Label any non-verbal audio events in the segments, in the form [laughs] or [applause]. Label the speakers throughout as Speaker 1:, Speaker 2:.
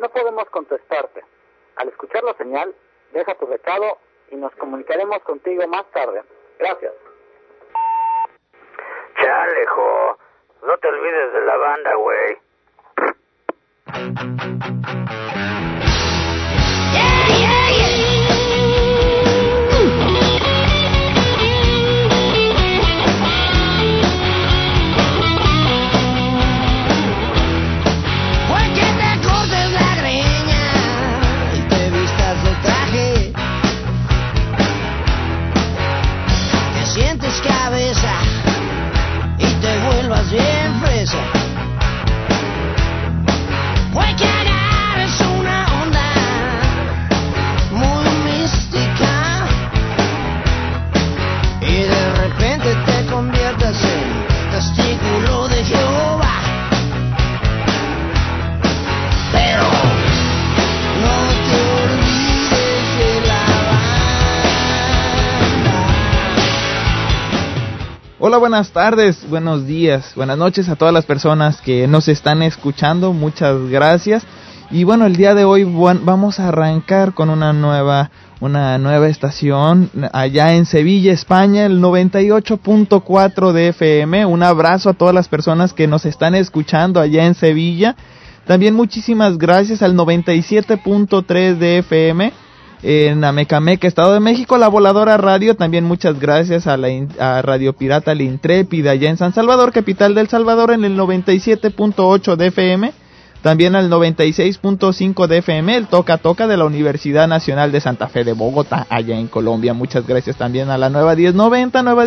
Speaker 1: no podemos contestarte. Al escuchar la señal, deja tu recado y nos comunicaremos contigo más tarde. Gracias.
Speaker 2: Chalejo, no te olvides de la banda, güey.
Speaker 3: Buenas tardes, buenos días, buenas noches a todas las personas que nos están escuchando. Muchas gracias. Y bueno, el día de hoy vamos a arrancar con una nueva una nueva estación allá en Sevilla, España, el 98.4 de FM. Un abrazo a todas las personas que nos están escuchando allá en Sevilla. También muchísimas gracias al 97.3 de FM en Amecameca, Estado de México, la Voladora Radio, también muchas gracias a, la, Radio Pirata La Intrépida, allá en San Salvador, capital del Salvador, en el 97.8 de FM, también al 96.5 de FM, el Toca Toca de la Universidad Nacional de Santa Fe de Bogotá, allá en Colombia. Muchas gracias también a la nueva 1090, nueva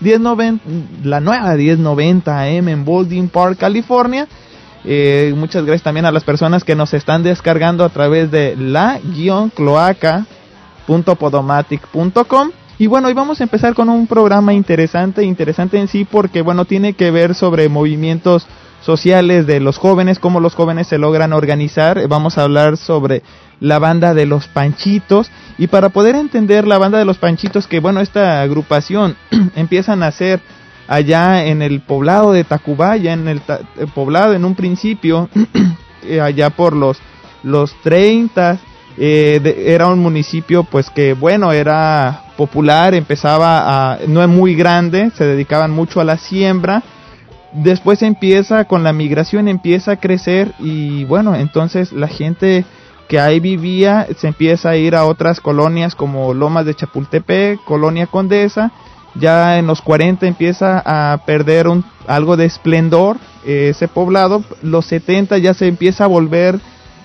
Speaker 3: 1090, la nueva 1090 AM en Baldwin Park, California eh, muchas gracias también a las personas que nos están descargando a través de la-cloaca.podomatic.com. Y bueno, hoy vamos a empezar con un programa interesante, interesante en sí porque bueno, tiene que ver sobre movimientos sociales de los jóvenes, cómo los jóvenes se logran organizar. Vamos a hablar sobre la banda de los Panchitos y para poder entender la banda de los Panchitos que bueno, esta agrupación [clears throat] empiezan a ser allá en el poblado de Tacubaya, en el, poblado en un principio, [clears throat] eh, allá por los, los 30, eh, era un municipio pues que bueno, era popular, empezaba a, no es muy grande, se dedicaban mucho a la siembra, después empieza con la migración, empieza a crecer y bueno, entonces la gente que ahí vivía se empieza a ir a otras colonias como Lomas de Chapultepec, Colonia Condesa, ya en los 40 empieza a perder un, algo de esplendor eh, ese poblado, los 70 ya se empieza a volver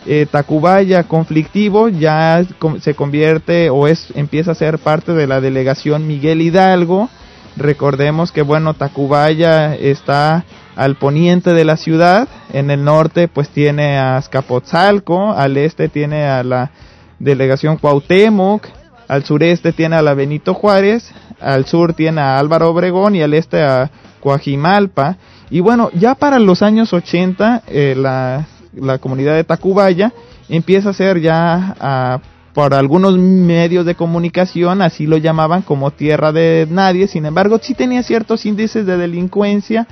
Speaker 3: eh, Tacubaya conflictivo, ya se convierte o es empieza a ser parte de la delegación Miguel Hidalgo. Recordemos que bueno, Tacubaya está al poniente de la ciudad, en el norte pues tiene a Azcapotzalco, al este tiene a la delegación Cuauhtémoc, al sureste tiene a la Benito Juárez, al sur tiene a Álvaro Obregón y al este a Coajimalpa. Y bueno, ya para los años 80 eh, la, la, comunidad de Tacubaya empieza a ser ya por algunos medios de comunicación, así lo llamaban como tierra de nadie, sin embargo sí tenía ciertos índices de delincuencia,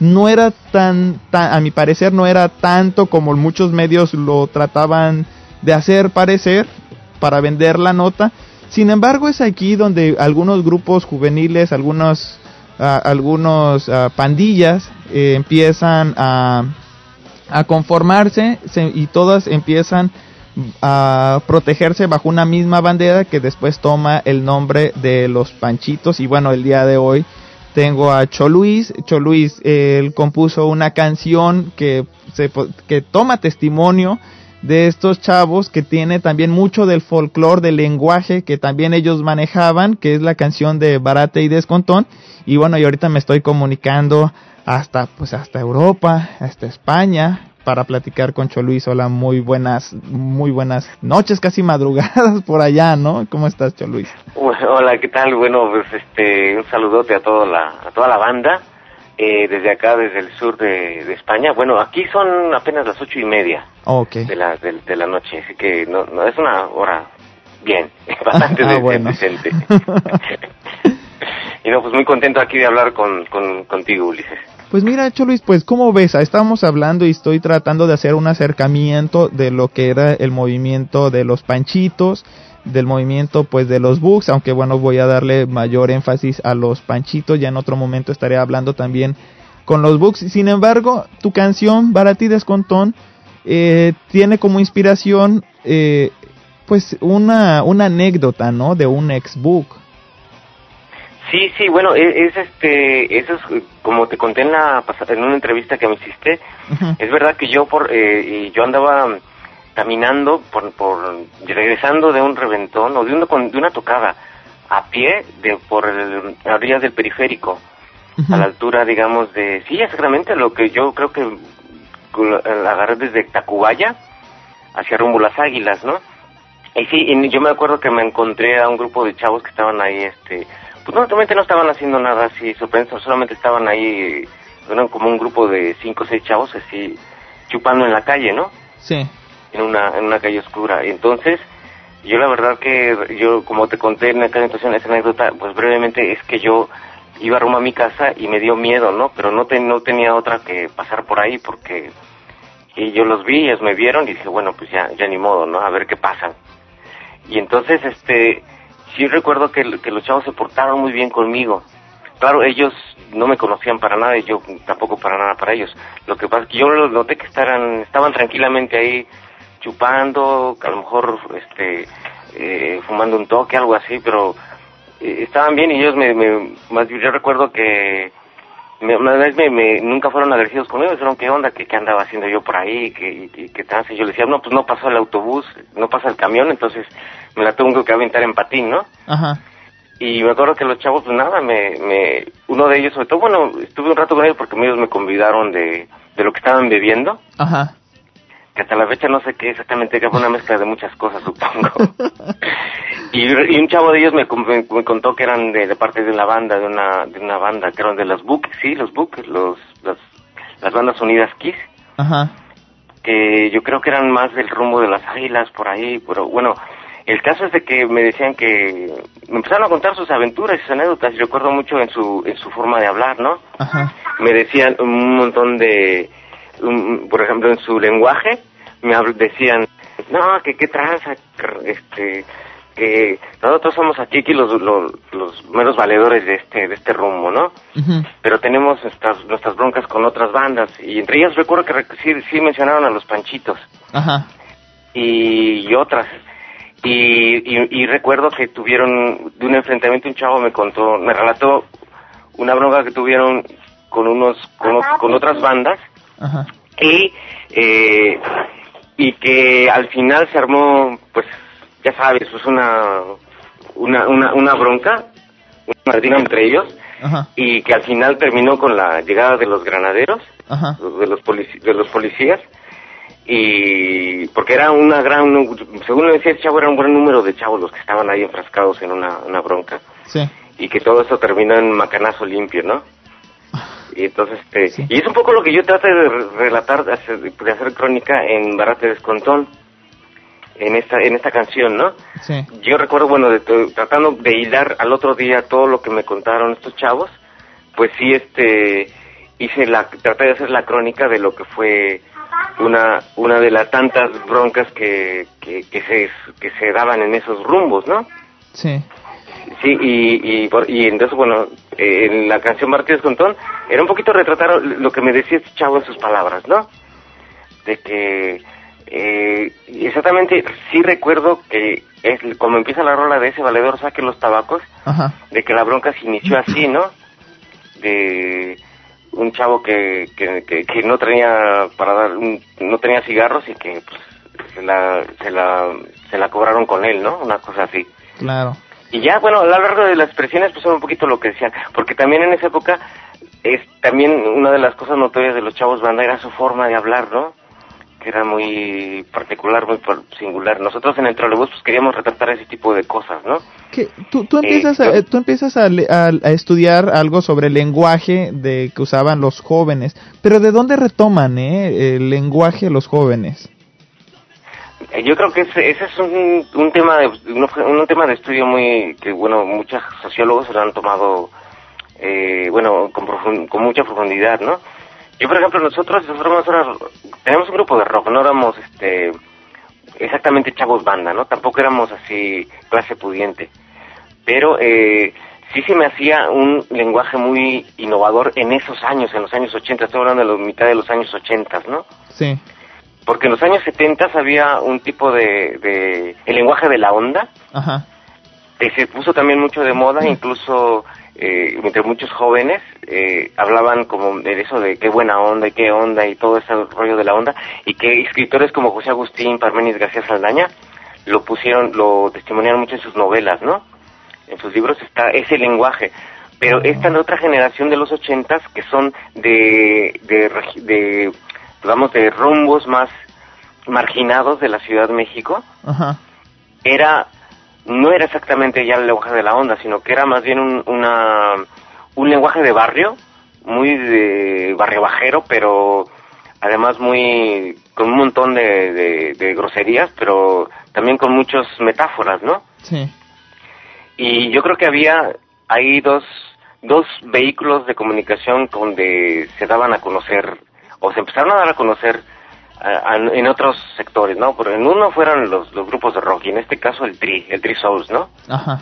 Speaker 3: no era tan, tan a mi parecer no era tanto como muchos medios lo trataban de hacer parecer para vender la nota, sin embargo, es aquí donde algunos grupos juveniles, algunos, ah, algunos ah, pandillas eh, empiezan a, conformarse y todas empiezan a protegerse bajo una misma bandera que después toma el nombre de los Panchitos. Y bueno, el día de hoy tengo a Choluis. Choluis, él compuso una canción que, se, que toma testimonio de estos chavos que tiene también mucho del folclore, del lenguaje que también ellos manejaban, que es la canción de Barate y Descontón. Y bueno, y ahorita me estoy comunicando hasta, pues hasta Europa, hasta España, para platicar con Choluis. Hola, muy buenas, muy buenas noches, casi madrugadas por allá, ¿no? ¿Cómo estás, Choluis?
Speaker 4: Hola, ¿qué tal? Bueno, pues este, un saludote a toda la, a toda la banda eh, desde acá, desde el sur de, España. Bueno, aquí son apenas las ocho y media de, la, de, la noche, así que no, no es una hora bien, [laughs] bastante ah, decente. [laughs] y no, pues muy contento aquí de hablar con, con, contigo, Ulises.
Speaker 3: Pues mira, Luis, pues ¿cómo ves? Estamos hablando y estoy tratando de hacer un acercamiento de lo que era el movimiento de los panchitos, del movimiento pues de los bugs, aunque bueno, voy a darle mayor énfasis a los panchitos, ya en otro momento estaré hablando también con los bugs. Sin embargo, tu canción Barati Descontón eh, tiene como inspiración eh, pues una, una anécdota, ¿no? De un ex bug.
Speaker 4: Sí, sí, bueno, e, es, este, eso es como te conté en la en una entrevista que me hiciste. Es verdad que yo por eh, yo andaba caminando por, por regresando de un reventón o de una de una tocada a pie de por el, las orillas del periférico a la altura, digamos, de sí, exactamente lo que yo creo que agarré desde Tacubaya hacia rumbo las Águilas, ¿no? Y sí, y yo me acuerdo que me encontré a un grupo de chavos que estaban ahí, este, pues normalmente no estaban haciendo nada así sorprendente, solamente estaban ahí, eran como un grupo de cinco o seis chavos así chupando en la calle, ¿no?
Speaker 3: Sí.
Speaker 4: En una, en una calle oscura. Y entonces, yo la verdad que, yo como te conté en aquella situación, esa anécdota, pues brevemente es que yo iba rumbo a mi casa y me dio miedo, ¿no? Pero no, no tenía otra que pasar por ahí porque y yo los vi, ellos me vieron y dije, bueno, pues ya, ya ni modo, ¿no? A ver qué pasa. Y entonces, este, sí recuerdo que, los chavos se portaron muy bien conmigo. Claro, ellos no me conocían para nada y yo tampoco para nada para ellos. Lo que pasa es que yo los noté que estaban, estaban tranquilamente ahí chupando, a lo mejor este, eh, fumando un toque, algo así, pero eh, estaban bien y ellos me, me más yo recuerdo que me, una vez me, nunca fueron agresivos conmigo, dijeron qué onda, qué andaba haciendo yo por ahí, que, que, que Yo le decía, no, pues no pasó el autobús, no pasa el camión, entonces me la tengo que aventar en patín, ¿no?
Speaker 3: Ajá.
Speaker 4: Y me acuerdo que los chavos, pues nada, me, me, uno de ellos, sobre todo, bueno, estuve un rato con ellos porque ellos me convidaron de, de lo que estaban bebiendo.
Speaker 3: Ajá
Speaker 4: que hasta la fecha no sé qué exactamente, que fue una mezcla de muchas cosas, supongo. [laughs] y, un chavo de ellos me, me, contó que eran de, parte de la banda, de una, de una banda, que eran de las Book, sí, los Book, los, las bandas unidas Kiss.
Speaker 3: Ajá.
Speaker 4: Que yo creo que eran más del rumbo de las águilas por ahí, pero bueno, el caso es de que me decían que me empezaron a contar sus aventuras y sus anécdotas y recuerdo mucho en su en su forma de hablar, ¿no?
Speaker 3: Ajá.
Speaker 4: Me decían un montón de por ejemplo, en su lenguaje, me decían, no, que qué tranza, este, que nosotros somos aquí, aquí los, los, los meros valedores de este, de este rumbo, ¿no? Pero tenemos nuestras, nuestras broncas con otras bandas, y entre ellas recuerdo que sí, sí mencionaron a los Panchitos.
Speaker 3: Ajá.
Speaker 4: Y, otras. Y, y, recuerdo que tuvieron, de un enfrentamiento, un chavo me contó, me relató una bronca que tuvieron con unos, con, con otras bandas, y, eh, y que al final se armó, pues, ya sabes, es una, una, una, una bronca, una martina entre ellos, y que al final terminó con la llegada de los granaderos, de los de los policías, y porque era una gran, según decía el chavo, era un buen número de chavos los que estaban ahí enfrascados en una, una bronca. Y que todo eso terminó en macanazo limpio, ¿no? [laughs] Y entonces, este, y es un poco lo que yo trato de relatar, de hacer, de hacer crónica en Barate Descontón, en esta, en esta canción, ¿no?
Speaker 3: Sí.
Speaker 4: Yo recuerdo, bueno, de, tratando de hilar al otro día todo lo que me contaron estos chavos, pues sí, este, hice la, traté de hacer la crónica de lo que fue una, una de las tantas broncas que, que, que se, que se daban en esos rumbos, ¿no?
Speaker 3: Sí.
Speaker 4: Sí, y, y, y entonces, bueno, eh, en la canción Martínez Contón, era un poquito retratar lo que me decía este chavo en sus palabras, ¿no? De que, eh, exactamente, sí recuerdo que es como empieza la rola de ese valedor saque los tabacos, de que la bronca se inició así, ¿no? De un chavo que, que, que, no tenía para dar, no tenía cigarros y que pues, se la, se la, se la cobraron con él, ¿no? Una cosa así.
Speaker 3: Claro.
Speaker 4: Y ya, bueno, a lo largo de las expresiones, pues un poquito lo que decían, porque también en esa época es también una de las cosas notorias de los chavos banda era su forma de hablar, ¿no? Era muy particular, muy singular. Nosotros en el trolebús pues queríamos retratar ese tipo de cosas, ¿no?
Speaker 3: Que tú, tú empiezas, a, tú empiezas a, a, estudiar algo sobre el lenguaje de que usaban los jóvenes, pero ¿de dónde retoman eh, el lenguaje los jóvenes?
Speaker 4: Eh, yo creo que ese, ese es un, un tema de un, un, tema de estudio muy que bueno muchos sociólogos lo han tomado eh, bueno, con, con mucha profundidad, ¿no? Yo, por ejemplo, nosotros, nosotros tenemos un grupo de rock, no éramos este, exactamente chavos banda, ¿no? Tampoco éramos así clase pudiente. Pero eh, sí se me hacía un lenguaje muy innovador en esos años, en los años 80, estoy hablando de la mitad de los años 80, ¿no?
Speaker 3: Sí.
Speaker 4: Porque en los años 70 había un tipo de, de el lenguaje de la onda,
Speaker 3: Ajá.
Speaker 4: que se puso también mucho de moda, incluso eh, entre muchos jóvenes eh, hablaban como de eso de qué buena onda y qué onda y todo ese rollo de la onda y que escritores como José Agustín, Parmenis García Saldaña lo pusieron, lo testimoniaron mucho en sus novelas, ¿no? En sus libros está ese lenguaje. Pero esta otra generación de los ochentas que son de, de, de, digamos, de rumbos más marginados de la Ciudad de México, era no era exactamente ya el lenguaje de la onda, sino que era más bien un, una, un lenguaje de barrio, muy de barrio bajero, pero además muy con un montón de, de, groserías, pero también con muchas metáforas, ¿no?
Speaker 3: Sí.
Speaker 4: Y yo creo que había ahí dos, dos vehículos de comunicación donde se daban a conocer, o se empezaron a dar a conocer en otros sectores, ¿no? Pero en uno fueron los, los grupos de rock y en este caso el Tri, el Tri Souls, ¿no?
Speaker 3: Ajá.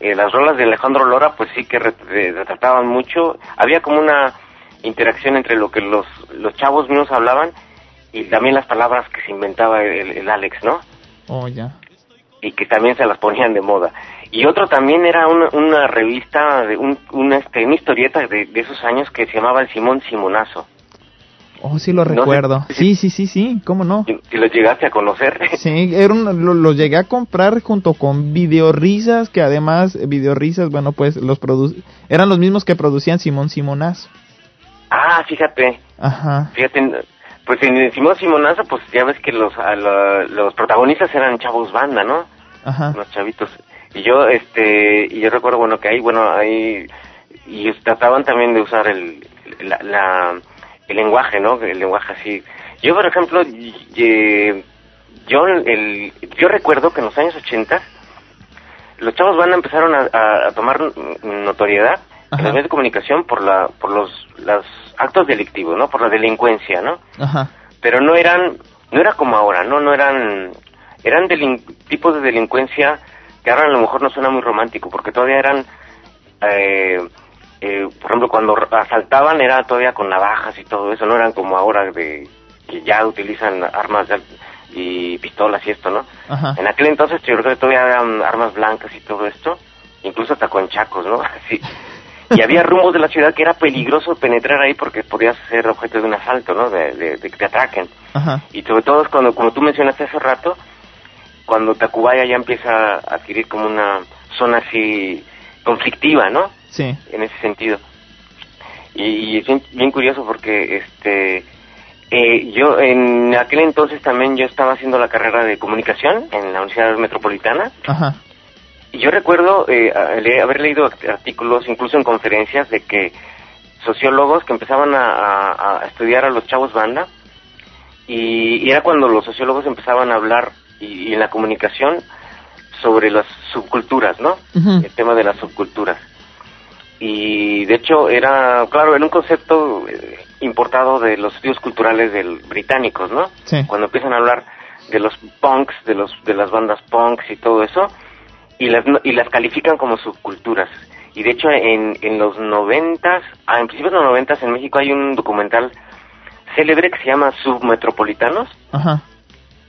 Speaker 4: Eh, las rolas de Alejandro Lora pues sí que retrataban mucho, había como una interacción entre lo que los, los chavos mismos hablaban y también las palabras que se inventaba el, Alex, ¿no?
Speaker 3: Oh, ya.
Speaker 4: Y que también se las ponían de moda. Y otro también era una, una revista, de un, una, este, una historieta de, de esos años que se llamaba El Simón Simonazo.
Speaker 3: Oh, sí lo recuerdo. sí, sí, sí, sí, ¿cómo no?
Speaker 4: Si lo llegaste a conocer. [laughs]
Speaker 3: Sí, era lo, llegué a comprar junto con Videorisas, que además Videorisas, bueno, pues los eran los mismos que producían Simón Simonazo.
Speaker 4: Ah, fíjate.
Speaker 3: Ajá.
Speaker 4: Fíjate, pues en Simón Simonazo, pues ya ves que los, los protagonistas eran chavos banda, ¿no?
Speaker 3: Ajá.
Speaker 4: Los chavitos. Y yo, este, y yo recuerdo, bueno, que ahí, bueno, ahí, y trataban también de usar el, la el lenguaje, ¿no? El lenguaje así. Yo, por ejemplo, yo, el, yo recuerdo que en los años 80 los chavos van a empezaron a, tomar notoriedad en los medios de comunicación por la por los, los actos delictivos, ¿no? Por la delincuencia, ¿no?
Speaker 3: Ajá.
Speaker 4: Pero no eran no era como ahora, ¿no? No eran eran tipos de delincuencia que ahora a lo mejor no suena muy romántico porque todavía eran eh, eh, por ejemplo, cuando asaltaban era todavía con navajas y todo eso, no eran como ahora de que ya utilizan armas y pistolas y esto, ¿no? En aquel entonces yo creo que todavía eran armas blancas y todo esto, incluso hasta con chacos, ¿no? [laughs] Así. Y había rumbos de la ciudad que era peligroso penetrar ahí porque podías ser objeto de un asalto, ¿no? De, que te ataquen. Y sobre todo es cuando, como tú mencionaste hace rato, cuando Tacubaya ya empieza a adquirir como una zona así conflictiva, ¿no?
Speaker 3: Sí.
Speaker 4: En ese sentido. Y, es bien, curioso porque este eh, yo en aquel entonces también yo estaba haciendo la carrera de comunicación en la Universidad Metropolitana.
Speaker 3: Ajá.
Speaker 4: Y yo recuerdo eh, haber leído artículos, incluso en conferencias, de que sociólogos que empezaban a, estudiar a los chavos banda, y, era cuando los sociólogos empezaban a hablar y, en la comunicación sobre las subculturas, ¿no? El tema de las subculturas y de hecho era, claro, era un concepto eh, importado de los estudios culturales del británicos, ¿no? Cuando empiezan a hablar de los punks, de los de las bandas punks y todo eso, y las y las califican como subculturas. Y de hecho en, en los noventas, en principios de los noventas en México hay un documental célebre que se llama Submetropolitanos,
Speaker 3: Ajá.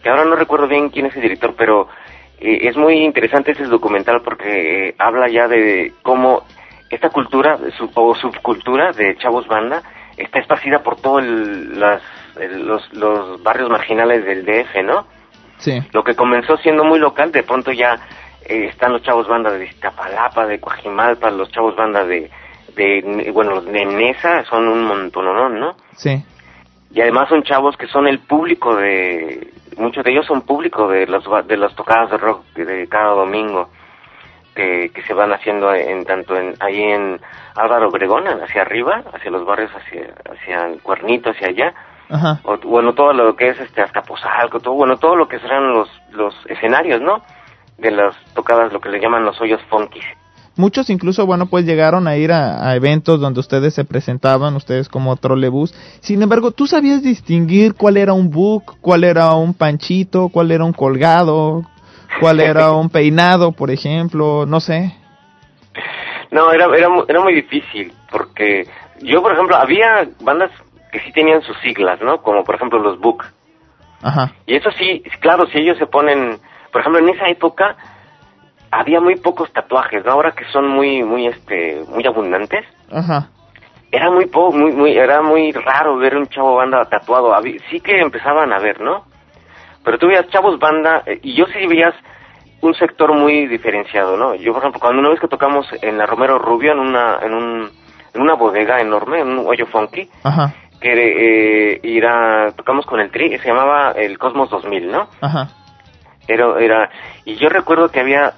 Speaker 4: que ahora no recuerdo bien quién es el director, pero eh, es muy interesante ese documental porque eh, habla ya de cómo esta cultura o subcultura de chavos banda está esparcida por todos los, los barrios marginales del DF, ¿no?
Speaker 3: Sí.
Speaker 4: Lo que comenzó siendo muy local, de pronto ya eh, están los chavos banda de Iztapalapa, de Coajimalpa, los chavos banda de, de bueno, los de Nesa, son un montón, ¿no?
Speaker 3: Sí.
Speaker 4: Y además son chavos que son el público de, muchos de ellos son público de las, de las tocadas de rock de cada domingo que, se van haciendo en tanto en ahí en Álvaro Obregón hacia arriba hacia los barrios hacia hacia el Cuernito hacia allá. O, bueno todo lo que es este hasta Pozalco todo bueno todo lo que serán los los escenarios no de las tocadas lo que le llaman los hoyos funkis
Speaker 3: Muchos incluso, bueno, pues llegaron a ir a, eventos donde ustedes se presentaban, ustedes como trolebús. Sin embargo, ¿tú sabías distinguir cuál era un book, cuál era un panchito, cuál era un colgado, cuál era un peinado, por ejemplo? No sé.
Speaker 4: No, era, era, era muy difícil, porque yo, por ejemplo, había bandas que sí tenían sus siglas, ¿no? Como por ejemplo los book.
Speaker 3: Ajá.
Speaker 4: Y eso sí, claro, si ellos se ponen, por ejemplo, en esa época había muy pocos tatuajes, ¿no? Ahora que son muy, muy, este, muy abundantes.
Speaker 3: Ajá.
Speaker 4: Era muy poco, muy, muy, era muy raro ver un chavo banda tatuado. Sí que empezaban a ver, ¿no? Pero tú veías chavos banda, eh, y yo sí veías un sector muy diferenciado, ¿no? Yo, por ejemplo, cuando una vez que tocamos en la Romero Rubio, en una, en un, en una bodega enorme, en un hoyo funky,
Speaker 3: Ajá.
Speaker 4: que eh, era, tocamos con el tri, se llamaba el Cosmos 2000, ¿no?
Speaker 3: Ajá.
Speaker 4: Era, era, y yo recuerdo que había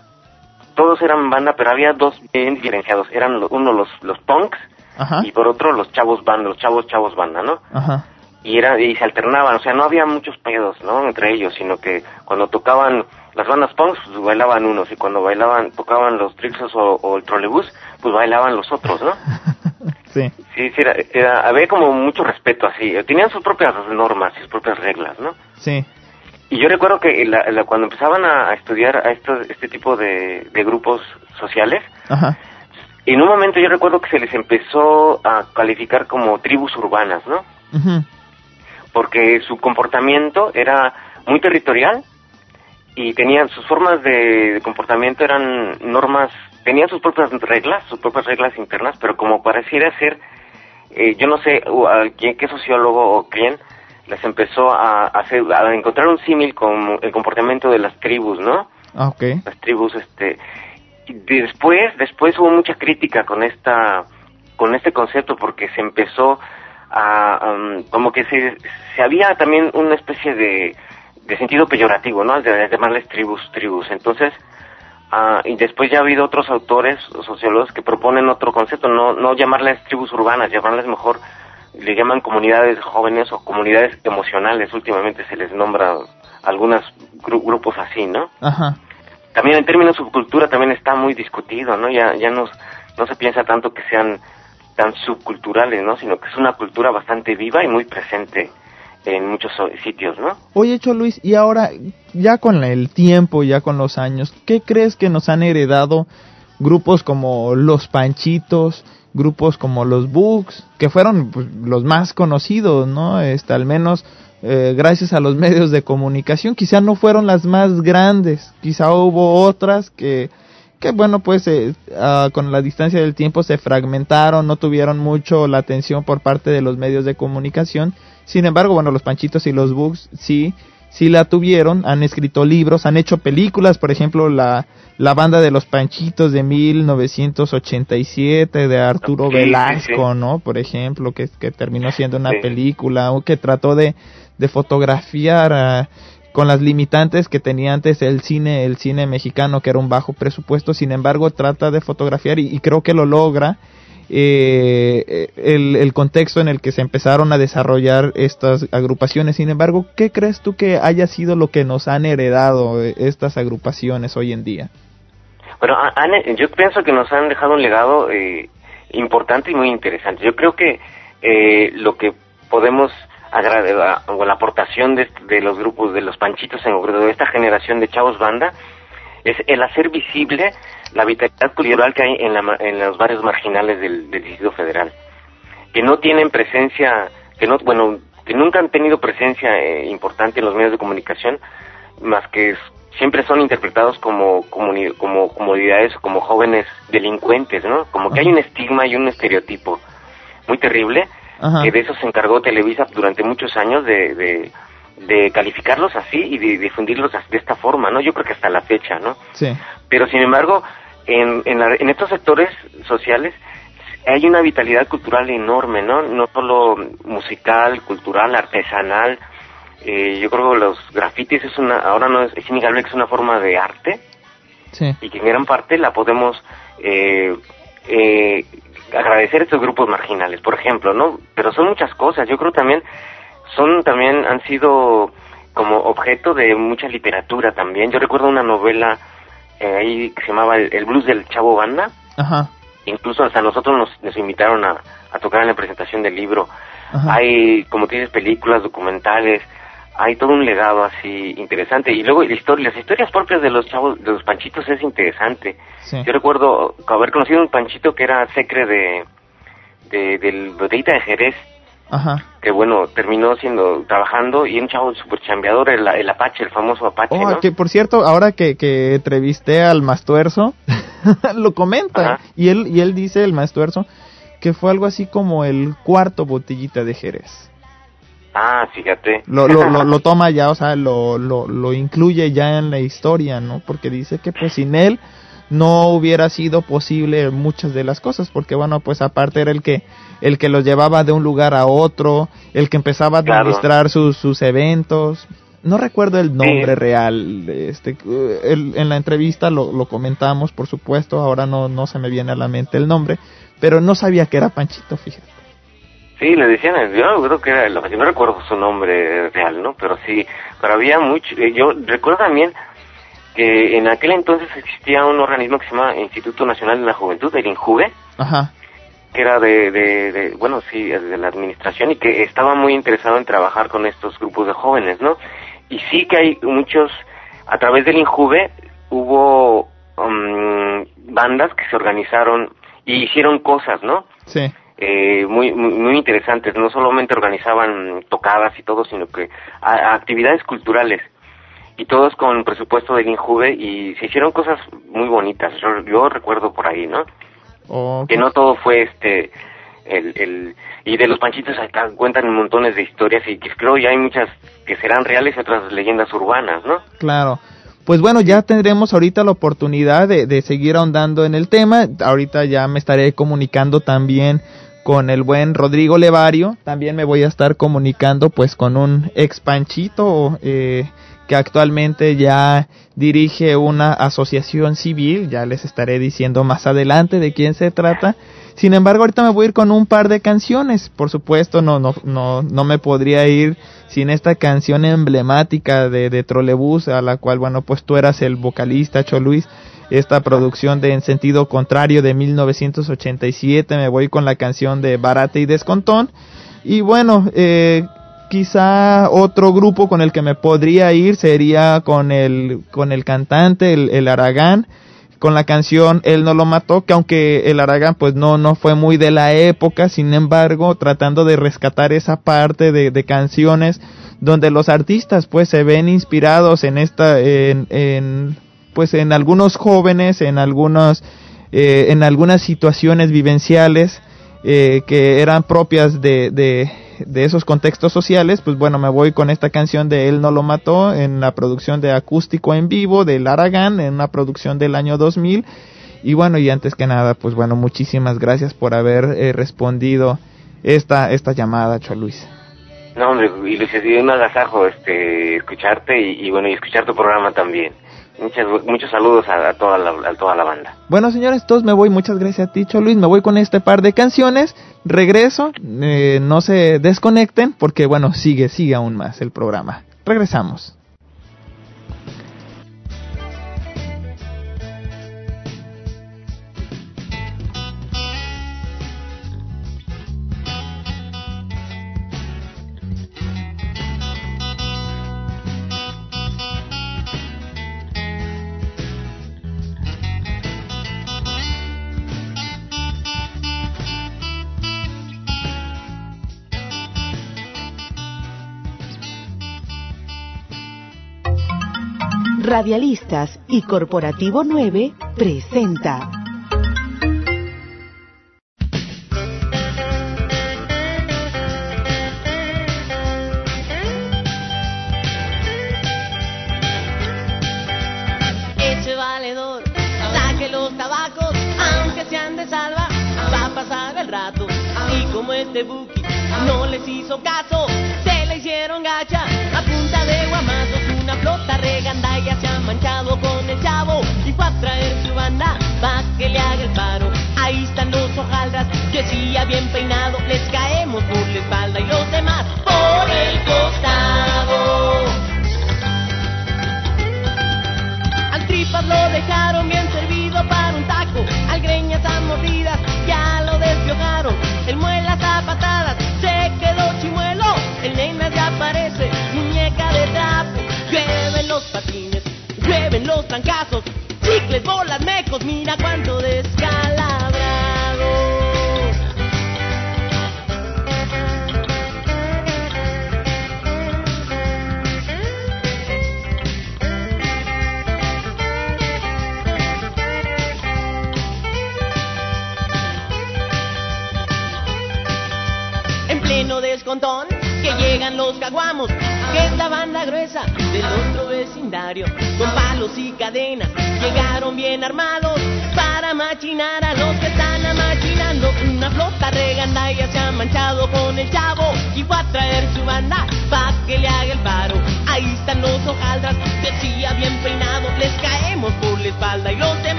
Speaker 4: todos eran banda, pero había dos bien diferenciados. Eran uno los, los punks y por otro los chavos banda, los chavos chavos banda, ¿no? Y, era, y se alternaban, o sea, no había muchos pedos, ¿no? Entre ellos, sino que cuando tocaban las bandas punks, pues bailaban unos, y cuando bailaban, tocaban los Trixos o, el trolebús, pues bailaban los otros, ¿no? [laughs]
Speaker 3: sí.
Speaker 4: Sí, sí, era, había como mucho respeto así. Tenían sus propias normas, sus propias reglas, ¿no?
Speaker 3: Sí.
Speaker 4: Y yo recuerdo que cuando empezaban a, estudiar a este tipo de, grupos sociales, en un momento yo recuerdo que se les empezó a calificar como tribus urbanas, ¿no? Porque su comportamiento era muy territorial y tenían sus formas de, comportamiento eran normas, tenían sus propias reglas, sus propias reglas internas, pero como pareciera ser, eh, yo no sé quién, qué sociólogo o quién, les empezó a, hacer, a encontrar un símil con el comportamiento de las tribus, ¿no?
Speaker 3: Ah, okay.
Speaker 4: Las tribus, este, y después, después hubo mucha crítica con esta, con este concepto porque se empezó a, um, como que se, se había también una especie de, de sentido peyorativo, ¿no? De, llamarles tribus, tribus. Entonces, uh, y después ya ha habido otros autores sociólogos que proponen otro concepto, no, no llamarles tribus urbanas, llamarles mejor le llaman comunidades jóvenes o comunidades emocionales, últimamente se les nombra algunos grupos así, ¿no?
Speaker 3: Ajá.
Speaker 4: También en términos de subcultura también está muy discutido, ¿no? Ya, ya no, no se piensa tanto que sean tan subculturales, ¿no? Sino que es una cultura bastante viva y muy presente en muchos sitios, ¿no?
Speaker 3: Oye, hecho Luis, y ahora, ya con el tiempo, ya con los años, ¿qué crees que nos han heredado grupos como Los Panchitos, grupos como los Bugs, que fueron pues, los más conocidos, ¿no? Este, al menos eh, gracias a los [laughs] medios de comunicación, quizá no fueron las más grandes, quizá hubo otras que, que bueno, pues eh, ah, con la distancia del tiempo se fragmentaron, no tuvieron mucho la atención por parte de los medios de comunicación. Sin embargo, bueno, los Panchitos y los Bugs sí sí la tuvieron, han escrito libros, han hecho películas, por ejemplo, la, la banda de los Panchitos de 1987 de Arturo Velasco, ¿no? Por ejemplo, que, que terminó siendo una película, o que trató de, de fotografiar ah, con las limitantes que tenía antes el cine, el cine mexicano, que era un bajo presupuesto, sin embargo, trata de fotografiar y creo que lo logra eh, el, contexto en el que se empezaron a desarrollar estas agrupaciones. Sin embargo, ¿qué crees tú que haya sido lo que nos han heredado estas agrupaciones hoy en día?
Speaker 4: Bueno, yo pienso que nos han dejado un legado eh, importante y muy interesante. Yo creo que eh, lo que podemos agradecer, o la aportación de, de, los grupos, de los panchitos, en de esta generación de chavos banda, es el hacer visible la vitalidad cultural que hay en, la, en los barrios marginales del, Distrito Federal, que no tienen presencia, que no, bueno, que nunca han tenido presencia eh, importante en los medios de comunicación, más que siempre son interpretados como, como comunidades, como jóvenes delincuentes, ¿no? Como que hay un estigma y un estereotipo muy terrible, que de eso se encargó Televisa durante muchos años de de calificarlos así y de difundirlos de esta forma, ¿no? Yo creo que hasta la fecha, ¿no?
Speaker 3: Sí.
Speaker 4: Pero sin embargo, en, en, estos sectores sociales hay una vitalidad cultural enorme, ¿no? No solo musical, cultural, artesanal. Eh, yo creo que los grafitis es una, ahora no es, es innegable que es una forma de arte.
Speaker 3: Sí.
Speaker 4: Y que en gran parte la podemos eh, eh, agradecer a estos grupos marginales, por ejemplo, ¿no? Pero son muchas cosas. Yo creo también son también han sido como objeto de mucha literatura también. Yo recuerdo una novela eh, ahí que se llamaba el, Blues del Chavo Banda, Ajá. Incluso hasta nosotros nos, nos invitaron a, a tocar en la presentación del libro. Hay, como tienes, películas, documentales, hay todo un legado así interesante. Y luego las historias propias de los chavos, de los panchitos es interesante. Yo recuerdo haber conocido un panchito que era secre de, de del botellita de Jerez. Ajá. Que bueno, terminó siendo, trabajando y un chavo súper chambeador, el, el, Apache, el famoso Apache. Oh,
Speaker 3: que por cierto, ahora que, que entrevisté al Mastuerzo, [laughs] lo comenta. Y él, y él dice, el Mastuerzo, que fue algo así como el cuarto botellita de Jerez.
Speaker 4: Ah, fíjate.
Speaker 3: Lo, lo, lo, [laughs] toma ya, o sea, lo, lo, lo incluye ya en la historia, ¿no? Porque dice que pues sin él no hubiera sido posible muchas de las cosas, porque bueno, pues aparte era el que el que los llevaba de un lugar a otro, el que empezaba a administrar sus, sus eventos. No recuerdo el nombre real, este, en la entrevista lo, lo comentamos, por supuesto, ahora no, no se me viene a la mente el nombre, pero no sabía que era Panchito, fíjate.
Speaker 4: Sí, le decían, yo creo que era, no recuerdo su nombre real, ¿no? Pero sí, pero había mucho, eh, yo recuerdo también que en aquel entonces existía un organismo que se llama Instituto Nacional de la Juventud, el INJUVE, Ajá. que era de, de, bueno, sí, de la administración y que estaba muy interesado en trabajar con estos grupos de jóvenes, ¿no? Y sí que hay muchos, a través del INJUVE hubo um, bandas que se organizaron y hicieron cosas, ¿no? Sí. Eh, muy, muy, interesantes, no solamente organizaban tocadas y todo, sino que actividades culturales y todos con presupuesto del Injuve y se hicieron cosas muy bonitas, yo, recuerdo por ahí, ¿no? Que no todo fue este el, el y de los panchitos acá cuentan montones de historias y que creo ya hay muchas que serán reales y otras leyendas urbanas, ¿no?
Speaker 3: Claro. Pues bueno, ya tendremos ahorita la oportunidad de, seguir ahondando en el tema. Ahorita ya me estaré comunicando también con el buen Rodrigo Levario. También me voy a estar comunicando pues con un ex panchito eh, que actualmente ya dirige una asociación civil. Ya les estaré diciendo más adelante de quién se trata. Sin embargo, ahorita me voy a ir con un par de canciones. Por supuesto, no, no, no, no me podría ir sin esta canción emblemática de, de Trolebús, a la cual, bueno, pues tú eras el vocalista, Cho Luis. Esta producción de En Sentido Contrario de 1987, me voy con la canción de Barate y Descontón. Y bueno, eh, quizá otro grupo con el que me podría ir sería con el, con el cantante, el, el Aragán con la canción Él no lo mató, que aunque el Aragán pues no, no fue muy de la época, sin embargo, tratando de rescatar esa parte de, de canciones donde los artistas pues se ven inspirados en esta, en, en pues en algunos jóvenes, en algunos, eh, en algunas situaciones vivenciales eh, que eran propias de, de, de esos contextos sociales, pues bueno, me voy con esta canción de Él no lo mató en la producción de acústico en vivo del Aragán, en una producción del año 2000. Y bueno, y antes que nada, pues bueno, muchísimas gracias por haber eh, respondido esta esta llamada, Cho Luis.
Speaker 4: No, hombre, y Luis, es un agasajo este, escucharte y bueno, y escuchar tu programa también muchos saludos a, toda la, a toda la banda.
Speaker 3: Bueno, señores, todos me voy. Muchas gracias a ti, Luis. Me voy con este par de canciones. Regreso. Eh, no se desconecten porque, bueno, sigue, sigue aún más el programa. Regresamos.
Speaker 5: Radialistas y Corporativo 9 presenta.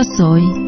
Speaker 5: Yo soy,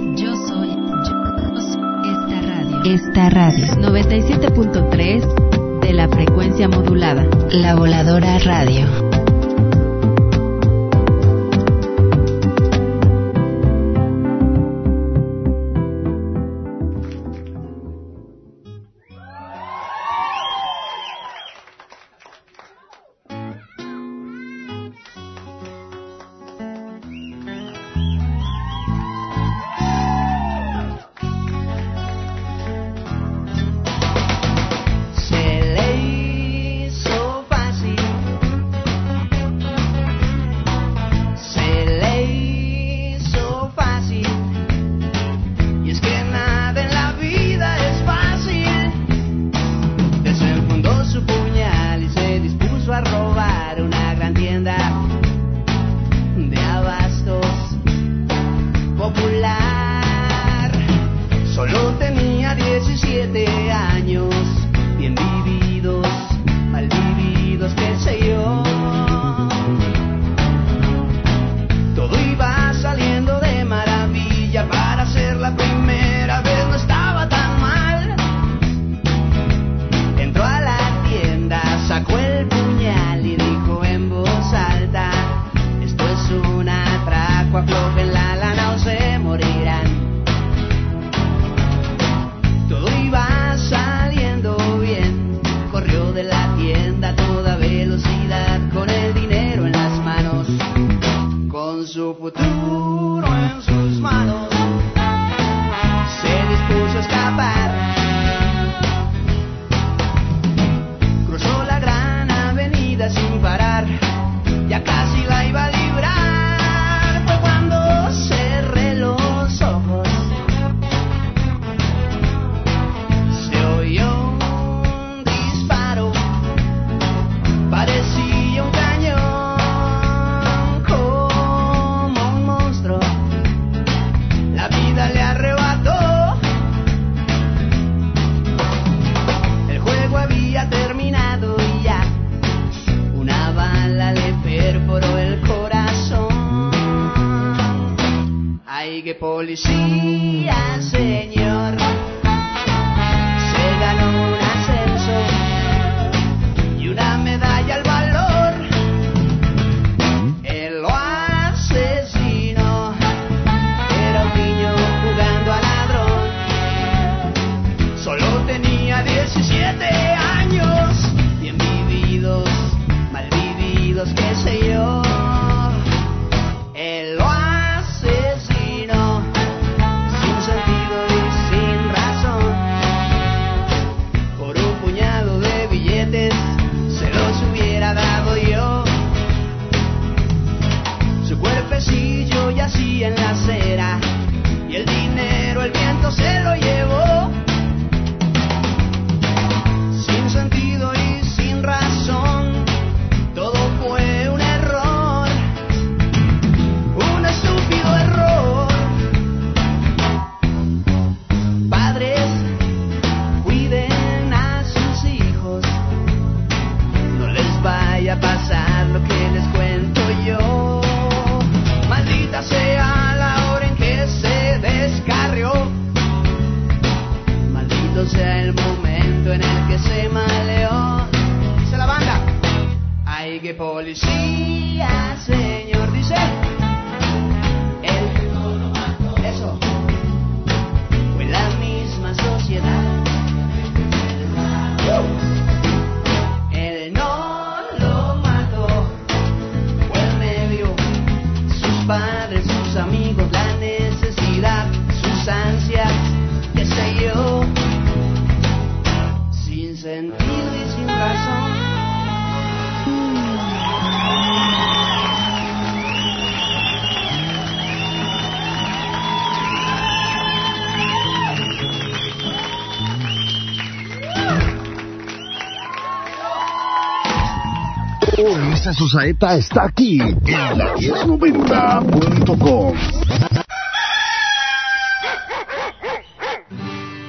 Speaker 5: Esta
Speaker 6: Susaeta está aquí en la 1090.com.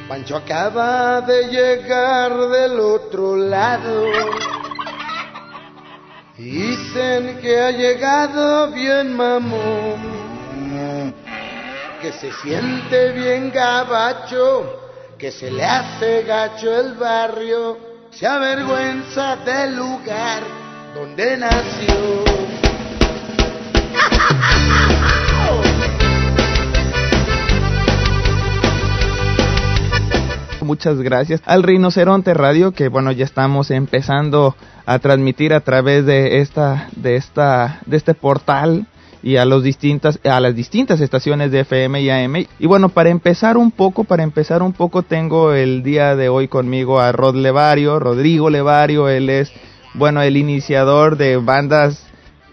Speaker 7: Pancho acaba de llegar del otro lado. Dicen que ha llegado bien mamón. Que se siente bien gabacho. Que se le hace gacho el barrio. Se avergüenza del lugar donde nació.
Speaker 3: Muchas gracias. Al Rinoceronte Radio que bueno ya estamos empezando a transmitir a través de esta de esta de este portal y a los distintas a las distintas estaciones de FM y AM y bueno para empezar un poco para empezar un poco tengo el día de hoy conmigo a Rod Levario Rodrigo Levario. Él es bueno el iniciador de bandas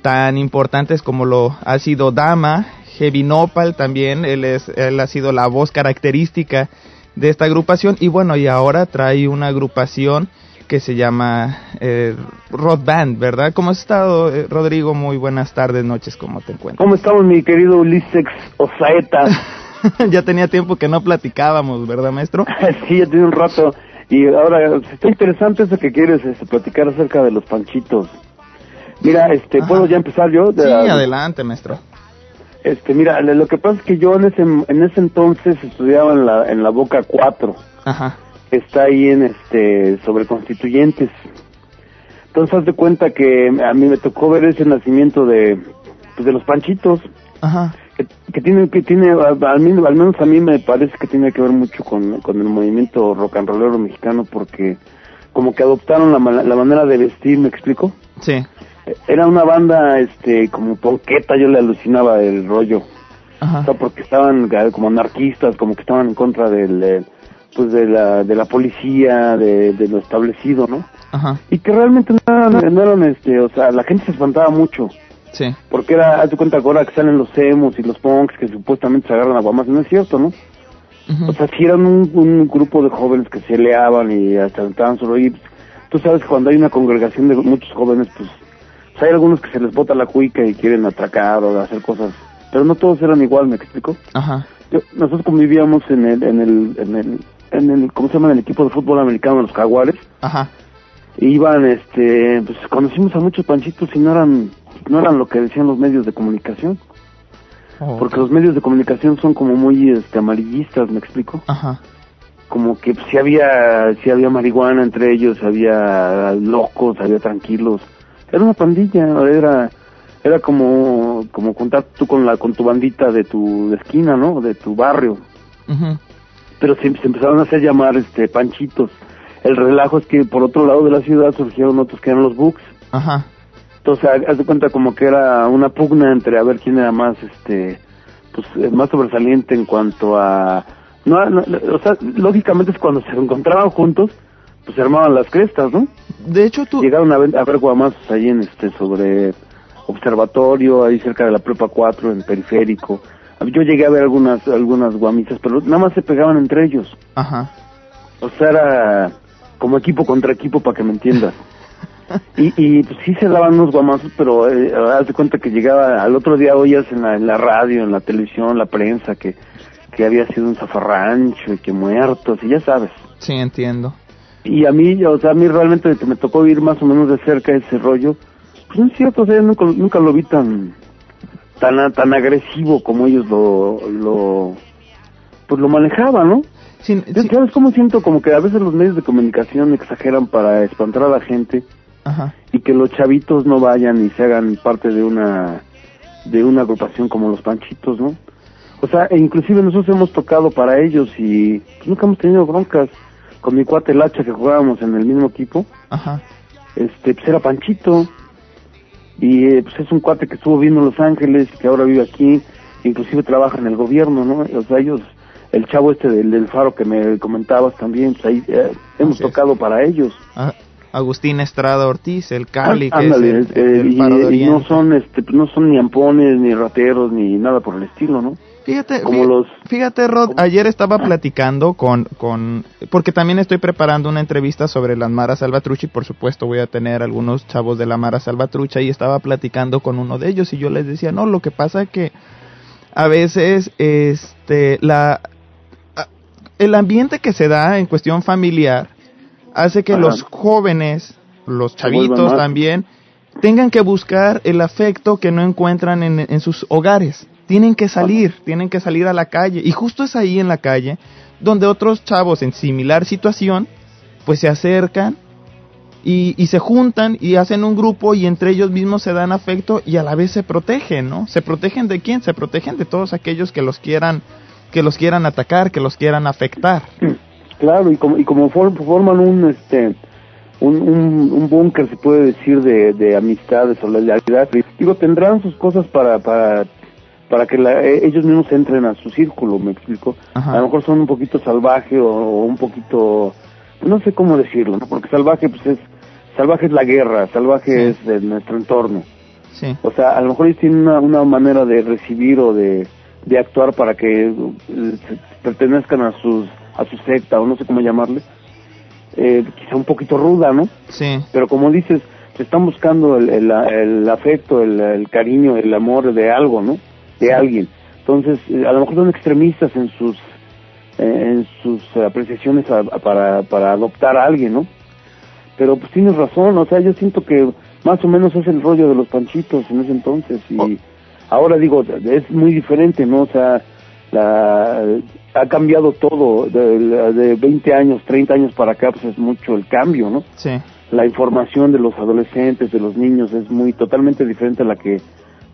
Speaker 3: tan importantes como lo ha sido Dama Heavy Nopal también él es él ha sido la voz característica de esta agrupación y bueno y ahora trae una agrupación que se llama eh, Rod Band, ¿verdad? ¿Cómo has estado, eh, Rodrigo? Muy buenas tardes, noches, ¿cómo te encuentras?
Speaker 8: ¿Cómo estamos, mi querido Ulises Osaeta? [laughs]
Speaker 3: ya tenía tiempo que no platicábamos, ¿verdad, maestro? [laughs]
Speaker 8: sí, ya tiene un rato. Y ahora, está interesante eso que quieres este, platicar acerca de los panchitos. Mira, este,
Speaker 3: Ajá.
Speaker 8: ¿puedo ya empezar yo? De-
Speaker 3: Sí, adelante, maestro.
Speaker 8: Este, mira, lo que pasa es que yo en ese, en ese entonces estudiaba en la, en la Boca 4.
Speaker 3: Ajá.
Speaker 8: Está ahí en este, sobre constituyentes. Entonces, haz de cuenta que a mí me tocó ver ese nacimiento de, pues, de los panchitos.
Speaker 3: Ajá.
Speaker 8: Que, que tiene, que tiene, al, menos al menos a mí me parece que tiene que ver mucho con, con el movimiento rock and rollero mexicano porque como que adoptaron la, la manera de vestir, ¿me explico?
Speaker 3: Sí.
Speaker 8: Era una banda, este, como ponqueta, yo le alucinaba el rollo.
Speaker 3: Ajá.
Speaker 8: O sea, porque estaban eh, como anarquistas, como que estaban en contra del, eh, pues de la, de la policía, de, de lo establecido, ¿no?
Speaker 3: Ajá.
Speaker 8: Y que realmente no eran, no eran, este, o sea, la gente se espantaba mucho.
Speaker 3: Sí.
Speaker 8: Porque era, haz de cuenta que ahora que salen los emos y los punks que supuestamente se agarran a guamas, no es cierto, ¿no? O sea, si eran un, un grupo de jóvenes que se leaban y hasta aventaban su rollo. y, pues, Tú sabes que cuando hay una congregación de muchos jóvenes, pues, pues, hay algunos que se les bota la cuica y quieren atracar o hacer cosas. Pero no todos eran igual, ¿me explico?
Speaker 3: Ajá.
Speaker 8: Yo- nosotros convivíamos en el, en el, en el, en el, ¿cómo se llama? En el equipo de fútbol americano, los Jaguares.
Speaker 3: Ajá.
Speaker 8: Iban, este, pues conocimos a muchos panchitos y no eran, no eran lo que decían los medios de comunicación.
Speaker 3: Oh.
Speaker 8: Porque los medios de comunicación son como muy, este, amarillistas, ¿me explico?
Speaker 3: Ajá.
Speaker 8: Como que si había, si había marihuana entre ellos, había locos, había tranquilos. Era una pandilla, era, era como, como contar tú con la, con tu bandita de tu esquina, ¿no? De tu barrio.
Speaker 3: Ujú.
Speaker 8: pero se, se empezaron a hacer llamar este panchitos. El relajo es que por otro lado de la ciudad surgieron otros que eran los bugs.
Speaker 3: Ajá.
Speaker 8: Entonces, ha- haz de cuenta como que era una pugna entre a ver quién era más este pues eh, más sobresaliente en cuanto a no, no, o sea, lógicamente es cuando se encontraban juntos, pues se armaban las crestas, ¿no?
Speaker 3: De hecho, tú
Speaker 8: Llegaron a ver, a ver guamazos ahí en este sobre observatorio, ahí cerca de la Prepa 4, en Periférico. Yo llegué a ver algunas algunas guamisas, pero nada más se pegaban entre ellos.
Speaker 3: Ajá.
Speaker 8: O sea, era como equipo contra equipo, para que me entiendas. [laughs] y, y pues sí se daban unos guamazos, pero eh, haz de cuenta que llegaba al otro día oías en la, en la radio, en la televisión, la prensa, que, que había sido un zafarrancho y que muertos, y ya sabes.
Speaker 3: Sí, entiendo.
Speaker 8: Y a mí, o sea, a mí realmente que me tocó ir más o menos de cerca ese rollo, pues no es cierto, o sea, nunca, nunca lo vi tan, tan, tan agresivo como ellos lo, lo, pues lo manejaban, ¿no?
Speaker 3: Sí,
Speaker 8: ¿Sabes cómo siento? Como que a veces los medios de comunicación exageran para espantar a la gente
Speaker 3: Ajá.
Speaker 8: y que los chavitos no vayan y se hagan parte de una de una agrupación como los Panchitos, ¿no? O sea, e inclusive nosotros hemos tocado para ellos y pues, nunca hemos tenido broncas. Con mi cuate Lacha que jugábamos en el mismo equipo,
Speaker 3: Ajá.
Speaker 8: este, pues era Panchito. Y eh, pues es un cuate que estuvo viendo en Los Ángeles, que ahora vive aquí, inclusive trabaja en el gobierno, ¿no? O sea, ellos, el chavo este del, del faro que me comentabas también, pues ahí eh, hemos
Speaker 3: Así es.
Speaker 8: tocado para ellos.
Speaker 3: Ah, Agustín Estrada Ortiz, el Cali, que
Speaker 8: Ándale,
Speaker 3: es el,
Speaker 8: eh,
Speaker 3: el
Speaker 8: y-
Speaker 3: Faro de
Speaker 8: y, no son este no son ni ampones ni rateros ni nada por el estilo no
Speaker 3: Fíjate,
Speaker 8: como
Speaker 3: fí-
Speaker 8: los
Speaker 3: fíjate Rod, ayer estaba platicando con, con, porque también estoy preparando una entrevista sobre la Mara Salvatrucha y por supuesto voy a tener algunos chavos de la Mara Salvatrucha y estaba platicando con uno de ellos y yo les decía, no, lo que pasa que a veces, este, la, el ambiente que se da en cuestión familiar hace que
Speaker 8: Ajá.
Speaker 3: los jóvenes, los chavitos también, tengan que buscar el afecto que no encuentran en, en sus hogares. Tienen que salir, tienen que salir a la calle. Y justo es ahí en la calle donde otros chavos en similar situación, pues se acercan y, y se juntan y hacen un grupo y entre ellos mismos se dan afecto y a la vez se protegen, ¿no? ¿Se protegen de quién? Se protegen de todos aquellos que los quieran, que los quieran atacar, que los quieran afectar.
Speaker 8: Claro y como y como for- forman un este un, un, un búnker se puede decir de, de amistad de solidaridad digo tendrán sus cosas para para para que la- eh, ellos mismos entren a su círculo me explico
Speaker 3: Ajá.
Speaker 8: a lo mejor son un poquito salvaje o, o un poquito no sé cómo decirlo ¿no? porque salvaje pues es salvaje es la guerra salvaje
Speaker 3: Sí.
Speaker 8: es de nuestro entorno
Speaker 3: Sí.
Speaker 8: O sea, a lo mejor ellos tienen una, una manera de recibir o de, de actuar para que eh, pertenezcan a sus a su secta o no sé cómo llamarle, eh, quizá un poquito ruda, ¿no?
Speaker 3: Sí.
Speaker 8: Pero como dices, se están buscando el, el, el afecto, el, el cariño, el amor de algo, ¿no? De alguien. Entonces, eh, a lo mejor son extremistas en sus eh, en sus apreciaciones a- a- para, para adoptar a alguien, ¿no? Pero pues tienes razón, o sea, yo siento que más o menos es el rollo de los panchitos en ese entonces y
Speaker 3: Oh.
Speaker 8: ahora digo, es muy diferente, ¿no? O sea, la, ha cambiado todo, de, de 20 años, 30 años para acá, pues es mucho el cambio, ¿no?
Speaker 3: Sí.
Speaker 8: La información de los adolescentes, de los niños, es muy totalmente diferente a la que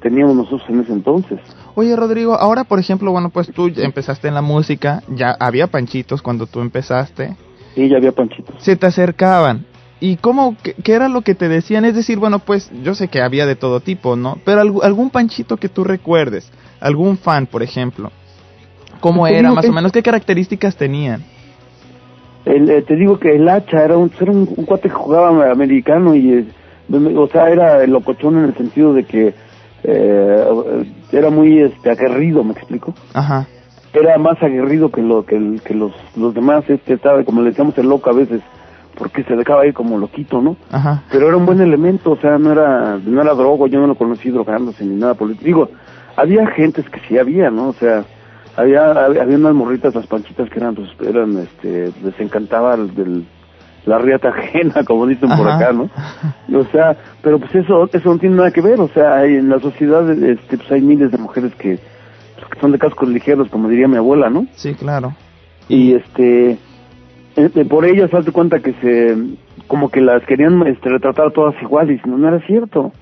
Speaker 8: teníamos nosotros en ese entonces.
Speaker 3: Oye, Rodrigo, ahora por ejemplo, bueno, pues tú empezaste en la música, ya había panchitos cuando tú empezaste,
Speaker 8: Sí, ya había panchitos.
Speaker 3: se te acercaban. ¿Y cómo, qué, era lo que te decían? Es decir, bueno, pues yo sé que había de todo tipo, ¿no? Pero algún panchito que tú recuerdes, algún fan, por ejemplo, ¿cómo
Speaker 8: te
Speaker 3: era
Speaker 8: digo
Speaker 3: más
Speaker 8: que-
Speaker 3: o menos? ¿Qué características tenían?
Speaker 8: El, eh, te digo que el hacha era un, era un, un cuate que jugaba americano y, eh, o sea, era el locochón en el sentido de que eh, era muy este, aguerrido, ¿me explico?
Speaker 3: Ajá,
Speaker 8: Era más aguerrido que, lo, que, el- que los, los demás, este estaba, como le decíamos, el loco a veces, porque se dejaba ir como loquito, ¿no?
Speaker 3: ajá,
Speaker 8: Pero era un buen elemento, o sea, no era, no era drogo, yo no lo conocí drogándose ni nada por Digo, había gentes que sí había, ¿no? O sea, había, había había unas morritas, las panchitas que eran, pues, eran, este, les encantaba el- del, la riata [laughs] ajena, como dicen por acá, ¿no? O sea, pero pues eso, eso no tiene nada que ver, o sea, hay- en la sociedad, este, pues hay miles de mujeres que, pues, que son de cascos ligeros, como diría mi abuela, ¿no?
Speaker 3: sí, claro.
Speaker 8: y este eh, eh, por ellas hazte cuenta que se como que las querían este, retratar todas iguales no, no era cierto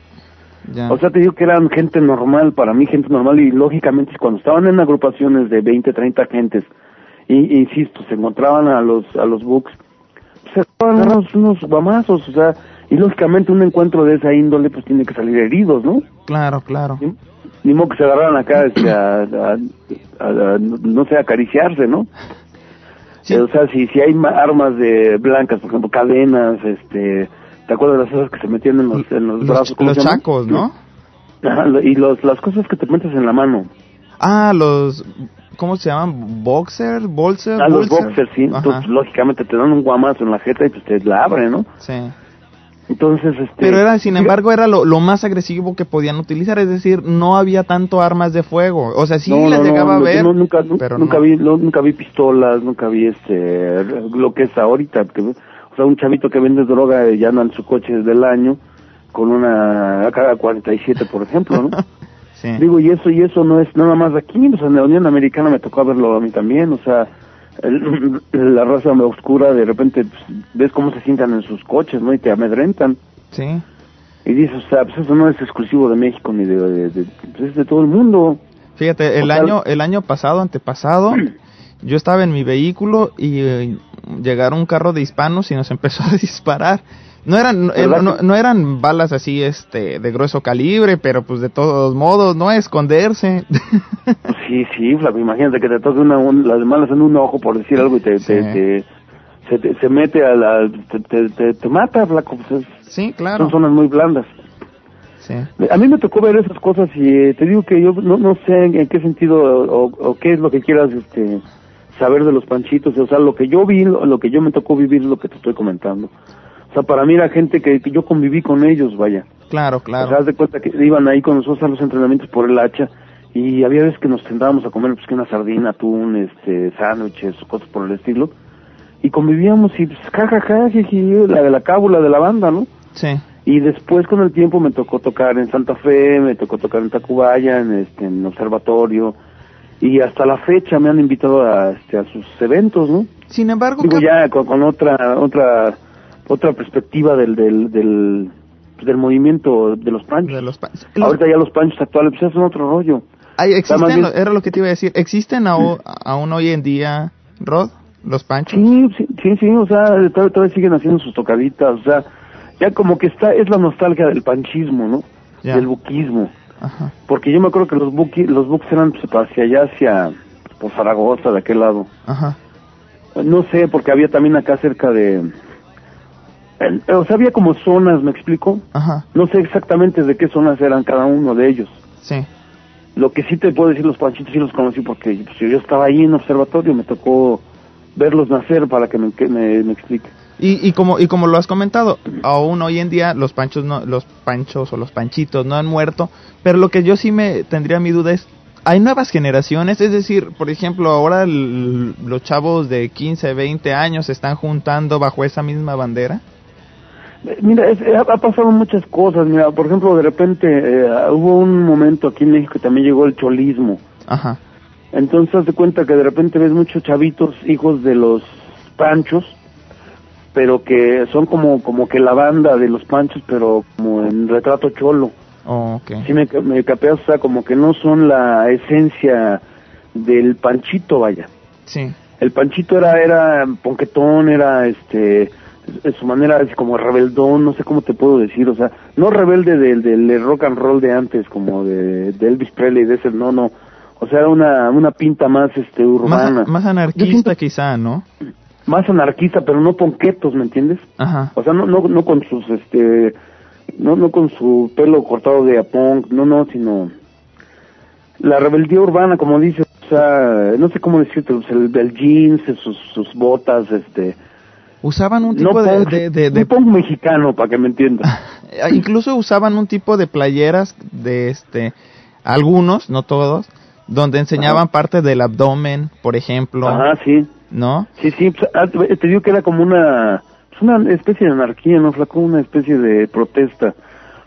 Speaker 3: Ya.
Speaker 8: o sea te digo que eran gente normal para mí gente normal y lógicamente cuando estaban en agrupaciones de 20 30 gentes y insisto se encontraban a los a los books se daban unos unos guamazos o sea y lógicamente un encuentro de esa índole pues tiene que salir heridos no
Speaker 3: claro, claro.
Speaker 8: ni, ni modo que se agarraran acá este, a, a- a- a- no sé acariciarse no
Speaker 3: Sí.
Speaker 8: O sea, si, si hay ma- armas de blancas, por ejemplo, cadenas, este, ¿te acuerdas de las esas que se metían en los, en los,
Speaker 3: Los,
Speaker 8: brazos? ¿cómo
Speaker 3: los chacos, ¿no? [laughs]
Speaker 8: y los, las cosas que te metes en la mano.
Speaker 3: Ah, los... ¿Cómo se llaman? ¿Boxer? ¿Bolser?
Speaker 8: Ah, los boxers, sí. Entonces, lógicamente te dan un guamazo en la jeta y pues te la abre, ¿no?
Speaker 3: Sí.
Speaker 8: Entonces, este...
Speaker 3: Pero era, sin embargo, era lo, lo, más agresivo que podían utilizar, es decir, no había tanto armas de fuego. O sea, sí las llegaba a ver,
Speaker 8: nunca, pero nunca vi, nunca vi pistolas, nunca vi este, lo que es ahorita. O sea, un chavito que vende droga ya anda en su coche desde el año con una AK-47, por ejemplo, ¿no? [laughs] sí. Digo, y eso y eso no es nada más aquí, o sea, en la Unión Americana me tocó verlo a mí también, o sea, [clears throat] la raza oscura de repente pues, ves cómo se sientan en sus coches, ¿no? Y te amedrentan.
Speaker 3: Sí.
Speaker 8: Y dices, o sea, pues eso no es exclusivo de México ni de, de, pues es de todo el mundo.
Speaker 3: Fíjate, el año el año pasado, antepasado, [clears throat] yo estaba en mi vehículo y eh, llegaron un carro de hispanos y nos [laughs] empezó a disparar. No eran eh, no, eran balas así este de grueso calibre, pero pues de todos modos, no esconderse. [laughs]
Speaker 8: sí, sí, imagínate que te toque una, las malas en un ojo por decir algo y te, te, se, mete a la te, te, mata, Flaco. Pues
Speaker 3: sí, claro.
Speaker 8: Son zonas muy blandas.
Speaker 3: Sí.
Speaker 8: A mí me tocó ver esas cosas y eh, te digo que yo no, no sé en, qué sentido o, o, qué es lo que quieras este saber de los panchitos, o sea, lo que yo vi, lo, lo que yo me tocó vivir es lo que te estoy comentando. O sea, para mí era gente que, yo conviví con ellos, vaya.
Speaker 3: Claro, claro.
Speaker 8: O sea, haz de cuenta que iban ahí con nosotros a los entrenamientos por el hacha y había veces que nos sentábamos a comer pues que una sardina, atún, este, sándwiches, cosas por el estilo. Y convivíamos y pues jajaja, la de la cábula de la banda, ¿no?
Speaker 3: Sí.
Speaker 8: Y después con el tiempo me tocó tocar en Santa Fe, me tocó tocar en Tacubaya, en este, en Observatorio, y hasta la fecha me han invitado a, este, a sus eventos, ¿no?
Speaker 3: Sin embargo,
Speaker 8: digo ya con, con, otra otra otra perspectiva del, del, del, del movimiento de los panchos.
Speaker 3: De los
Speaker 8: Ahorita ya los panchos actuales pues son otro rollo.
Speaker 3: Hay, existen, era lo que te iba a decir, ¿existen aún, aún hoy en día, Rod, los panchos?
Speaker 8: Sí, sí, sí, o sea, todavía, siguen haciendo sus tocaditas, o sea, ya como que está, es la nostalgia del panchismo, ¿no? Del buquismo.
Speaker 3: Ajá.
Speaker 8: Porque yo me acuerdo que los buquis, los buques eran pues, hacia allá, hacia, por Zaragoza, de aquel lado.
Speaker 3: Ajá.
Speaker 8: No sé, porque había también acá cerca de, o sea, había como zonas, ¿me explico?
Speaker 3: Ajá.
Speaker 8: No sé exactamente de qué zonas eran cada uno de ellos.
Speaker 3: Sí.
Speaker 8: Lo que sí te puedo decir, los panchitos sí los conocí porque pues, yo estaba ahí en observatorio, me tocó verlos nacer para que me, me, explique.
Speaker 3: Y, y como y como lo has comentado, aún hoy en día los panchos no, los panchos o los panchitos no han muerto, pero lo que yo sí me tendría mi duda es hay nuevas generaciones, es decir, por ejemplo, ahora los chavos de 15, 20 años se están juntando bajo esa misma bandera.
Speaker 8: Mira, ha pasado muchas cosas. Mira, por ejemplo, de repente eh, hubo un momento aquí en México que también llegó el cholismo.
Speaker 3: Ajá.
Speaker 8: Entonces, de cuenta que de repente ves muchos chavitos, hijos de los panchos, pero que son como como que la banda de los panchos, pero como en retrato cholo.
Speaker 3: Oh, okay.
Speaker 8: Sí, me, me capeas, o sea, como que no son la esencia del panchito, vaya.
Speaker 3: Sí.
Speaker 8: El panchito era era ponquetón, era este en su manera es como rebeldón, no sé cómo te puedo decir, o sea, no rebelde del, del rock and roll de antes, como de, Elvis Presley, de ese, no, no, o sea, era una, una pinta más este urbana.
Speaker 3: Más, anarquista quizá, ¿no?
Speaker 8: Más anarquista, pero no ponquetos, ¿me entiendes?
Speaker 3: Ajá.
Speaker 8: O sea, no, no, no con sus, este, no, no con su pelo cortado de apunk, no, no, sino la rebeldía urbana, como dices, o sea, no sé cómo decirte, el, el jeans, sus, sus botas, este,
Speaker 3: usaban un tipo de, de, de,
Speaker 8: mexicano para que me entiendas [laughs]
Speaker 3: incluso usaban un tipo de playeras de este algunos no todos donde enseñaban parte del abdomen por ejemplo
Speaker 8: ah sí
Speaker 3: no
Speaker 8: sí sí pues, ah, te digo que era como una pues, una especie de anarquía no flaco una especie de protesta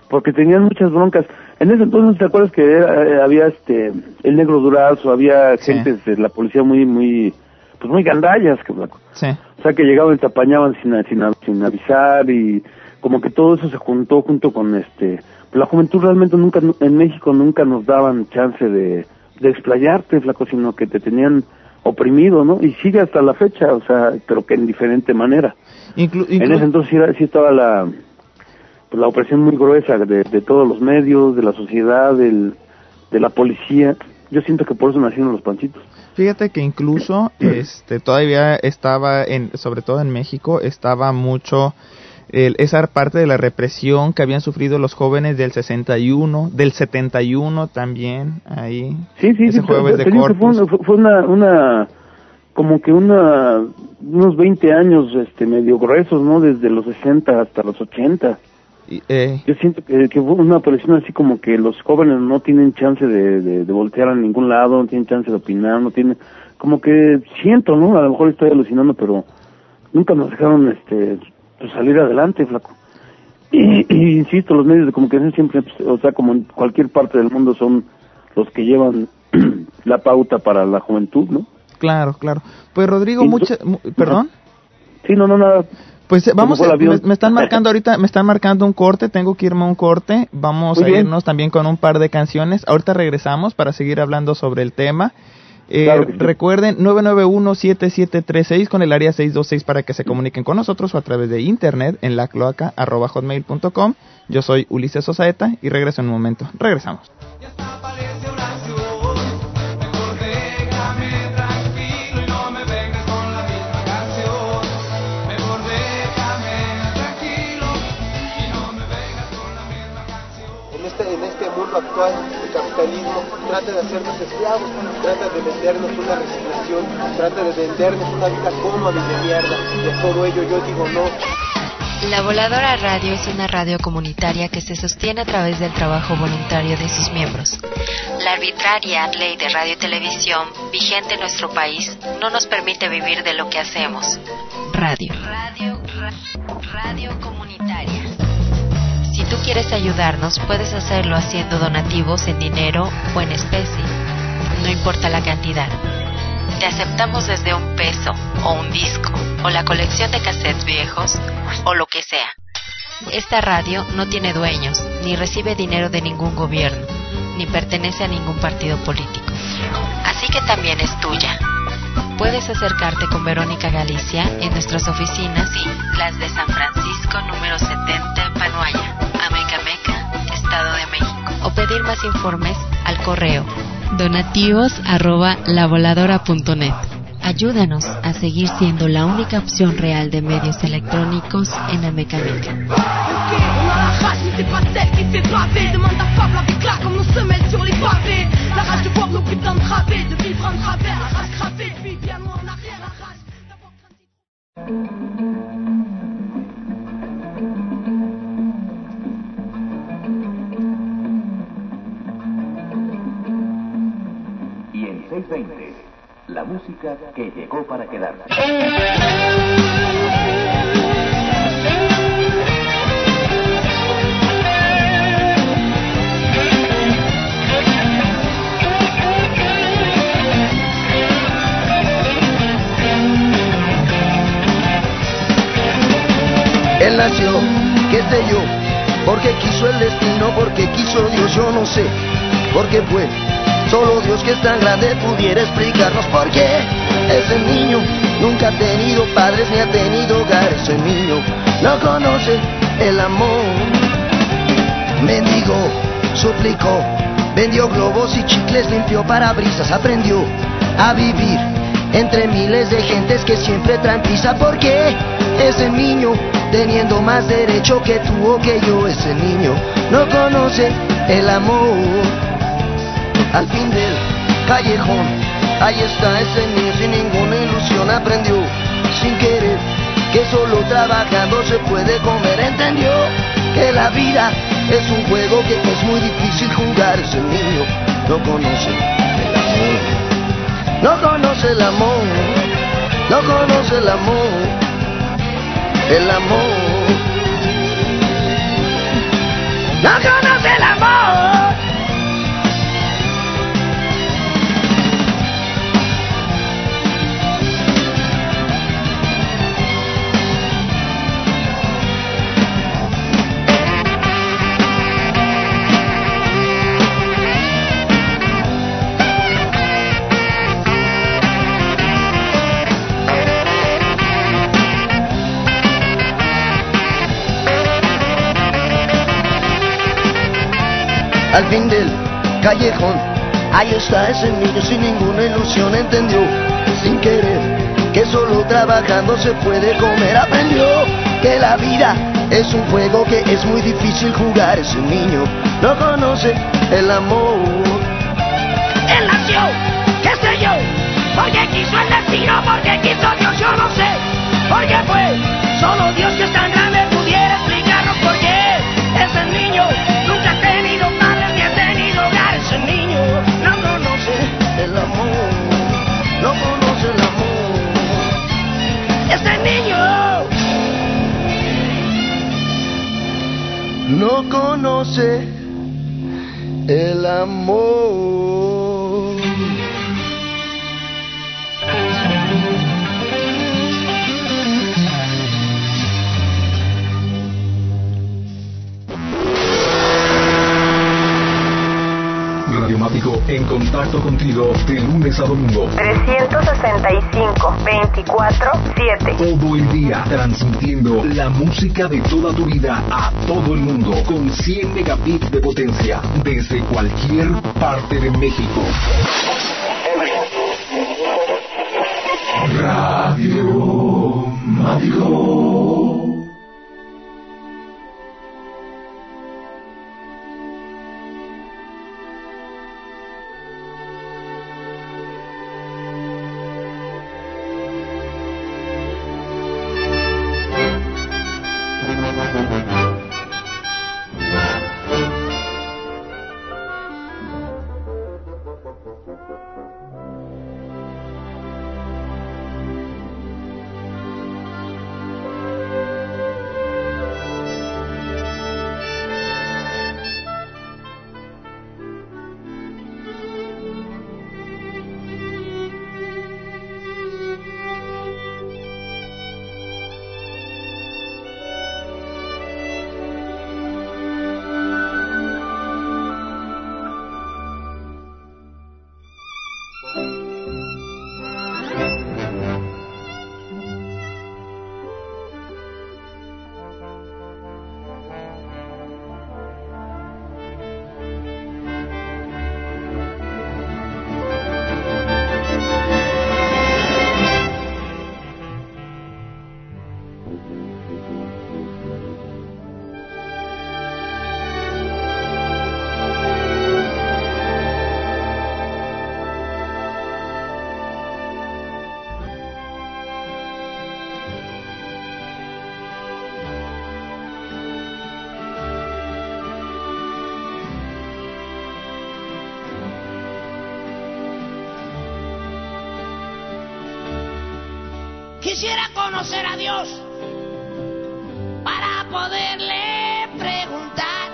Speaker 8: porque tenían muchas broncas. En ese entonces te acuerdas que eh, había este el negro durazo había gente de la policía muy muy pues muy gandallas que flaco
Speaker 3: sí.
Speaker 8: O sea, que llegaban y te apañaban sin, sin, sin avisar y como que todo eso se juntó junto con este... la juventud realmente nunca, en México nunca nos daban chance de, de explayarte, flaco, sino que te tenían oprimido, ¿no? Y sigue hasta la fecha, o sea, pero que en diferente manera. En ese entonces sí, estaba la, pues, la opresión muy gruesa de, de, todos los medios, de la sociedad, del, de la policía. Yo siento que por eso nacieron los panchitos.
Speaker 3: Fíjate que incluso [clears throat] este todavía estaba en sobre todo en México estaba mucho esa parte de la represión que habían sufrido los jóvenes del 61, del 71 también, ahí.
Speaker 8: Sí, sí, ese jueves de fue, una, una, como que una, unos 20 años este, medio gruesos, ¿no? Desde los 60 hasta los 80. Eh, Yo siento que, que, fue una presión así como que los jóvenes no tienen chance de, de, de, voltear a ningún lado, no tienen chance de opinar, no tienen, como que siento, ¿no? A lo mejor estoy alucinando, pero nunca nos dejaron este pues, salir adelante, flaco. Y, insisto, los medios de comunicación siempre, pues, o sea, como en cualquier parte del mundo, son los que llevan [clears throat] la pauta para la juventud, ¿no?
Speaker 3: Claro, claro. Pues Rodrigo, mucha, perdón.
Speaker 8: Sí, no, no, nada.
Speaker 3: Pues vamos, me, están [laughs] marcando ahorita, me están marcando un corte, tengo que irme a un corte, vamos a irnos también con un par de canciones, ahorita regresamos para seguir hablando sobre el tema eh, recuerden 991-7736 con el área 626 para que se comuniquen con nosotros o a través de internet en la cloaca hotmail.com. Yo soy Ulises Osaeta y regreso en un momento. Regresamos.
Speaker 9: actual, el capitalismo, trata de hacernos esclavos, trata de vendernos una resignación, trata de vendernos una vida cómoda y de mierda. Y a todo ello yo digo no.
Speaker 10: La Voladora Radio es una radio comunitaria que se sostiene a través del trabajo voluntario de sus miembros. La arbitraria ley de radio y televisión vigente en nuestro país no nos permite vivir de lo que hacemos. Radio. Radio, radio comunitaria. Si tú quieres ayudarnos, puedes hacerlo haciendo donativos en dinero o en especie. No importa la cantidad. Te aceptamos desde un peso o un disco o la colección de cassettes viejos o lo que sea. Esta radio no tiene dueños, ni recibe dinero de ningún gobierno, ni pertenece a ningún partido político. Así que también es tuya. Puedes acercarte con Verónica Galicia en nuestras oficinas y las de San Francisco número 70 en Panuaya. Estado de México. O pedir más informes al correo donativos. Ayúdanos a seguir siendo la única opción real de medios electrónicos en Amecameca.
Speaker 11: La música que llegó para quedarse.
Speaker 12: Él nació, qué sé yo, porque quiso el destino, porque quiso Dios, yo no sé, porque fue Solo Dios que es tan grande pudiera explicarnos por qué ese niño nunca ha tenido padres ni ha tenido hogar. Ese niño no conoce el amor. Mendigo, suplicó, vendió globos y chicles, limpió parabrisas, aprendió a vivir entre miles de gentes que siempre traen prisa. ¿Por qué ese niño, teniendo más derecho que tú o que yo, ese niño no conoce el amor? Al fin del callejón. Ahí está ese niño sin ninguna ilusión, aprendió. Sin querer que solo trabajando se puede comer, entendió que la vida es un juego que es muy difícil jugar, ese niño no conoce el amor, no conoce el amor, no conoce el amor, el amor, no al fin del callejón. Ahí está ese niño sin ninguna ilusión, entendió sin querer que solo trabajando se puede comer. Aprendió que la vida es un juego que es muy difícil jugar. Ese niño no conoce el amor.
Speaker 2: Él nació, qué sé yo, porque quiso el destino, porque quiso Dios, yo no sé, porque fue solo Dios que es tan grande pudiera explicarnos por qué ese niño no conoce
Speaker 12: el amor.
Speaker 6: En contacto contigo de lunes a domingo.
Speaker 13: 365 24 7.
Speaker 6: Todo el día transmitiendo la música de toda tu vida a todo el mundo con 100 megabits de potencia desde cualquier parte de México. Radio Mático.
Speaker 2: Conocer a Dios para poderle preguntar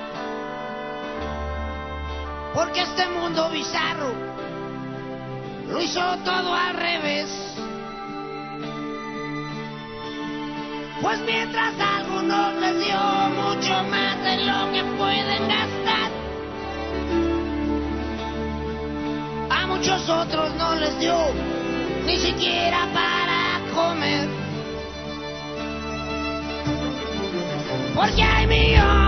Speaker 2: porque este mundo bizarro lo hizo todo al revés. Pues mientras a algunos les dio mucho más de lo que pueden gastar, a muchos otros no les dio ni siquiera para Porque hay millones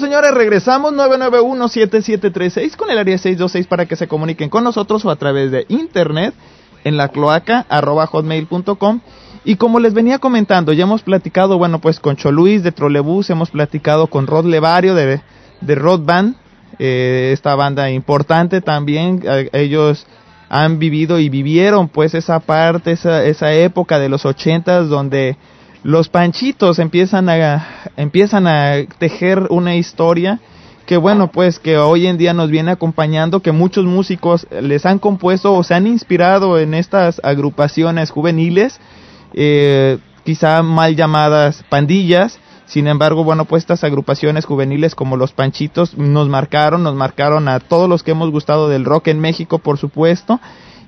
Speaker 3: señores, regresamos 991-7736 con el área 626 para que se comuniquen con nosotros o a través de internet en la cloaca arroba hotmail.com. Y como les venía comentando, ya hemos platicado, bueno, pues con Choluis de Trolebús, hemos platicado con Rod Levario de, de Rod Band, eh, esta banda importante también. eh, ellos han vivido y vivieron pues esa parte, esa, esa época de los ochentas donde los panchitos empiezan a, empiezan a tejer una historia que bueno pues que hoy en día nos viene acompañando que muchos músicos les han compuesto o se han inspirado en estas agrupaciones juveniles eh, quizá mal llamadas pandillas. Sin embargo bueno pues estas agrupaciones juveniles como los panchitos nos marcaron nos marcaron a todos los que hemos gustado del rock en México por supuesto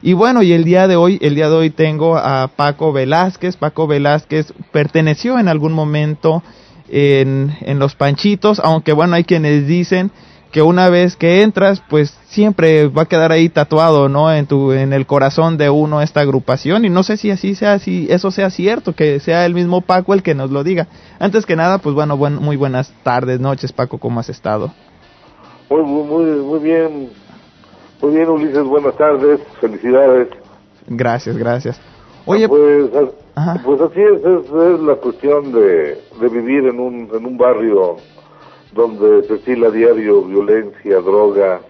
Speaker 3: y bueno, y el día de hoy, el día de hoy tengo a Paco Velázquez. Paco Velázquez perteneció en algún momento en, en Los Panchitos, aunque bueno, hay quienes dicen que una vez que entras, pues siempre va a quedar ahí tatuado, ¿no? En tu, en el corazón de uno esta agrupación y no sé si así sea, si eso sea cierto, que sea el mismo Paco el que nos lo diga. Antes que nada, pues bueno, buen, muy buenas tardes, noches, Paco, ¿cómo has estado?
Speaker 14: Muy, muy, bien. Muy bien, Ulises, buenas tardes, felicidades.
Speaker 3: Gracias, gracias. Oye,
Speaker 14: pues, a- pues así es, es, es la cuestión de, de vivir en un, en un barrio donde se estila diario violencia, droga,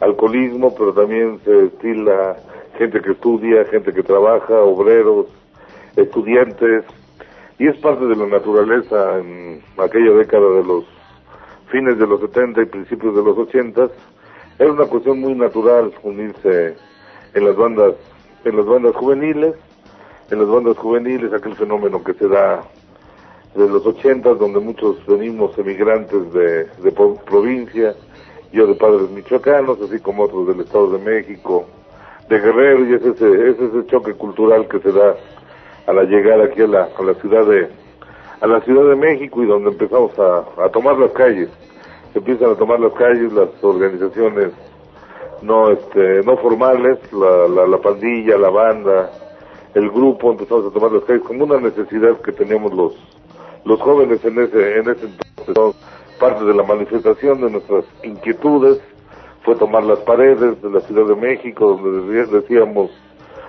Speaker 14: alcoholismo, pero también se estila gente que estudia, gente que trabaja, obreros, estudiantes, y es parte de la naturaleza en aquella década de los fines de los 70 y principios de los 80, era una cuestión muy natural unirse en las bandas, en las bandas juveniles, en las bandas juveniles, aquel fenómeno que se da de los 80, donde muchos venimos emigrantes de, de provincia, yo de padres michoacanos, así como otros del Estado de México, de Guerrero, y es ese, es ese choque cultural que se da a la llegada aquí a la, a la ciudad de a la Ciudad de México y donde empezamos a, a tomar las calles. Se empiezan a tomar las calles las organizaciones no este no formales, la, la, la pandilla, la banda, el grupo, empezamos a tomar las calles como una necesidad que teníamos los los jóvenes en ese en ese entonces. Parte de la manifestación de nuestras inquietudes fue tomar las paredes de la Ciudad de México, donde decíamos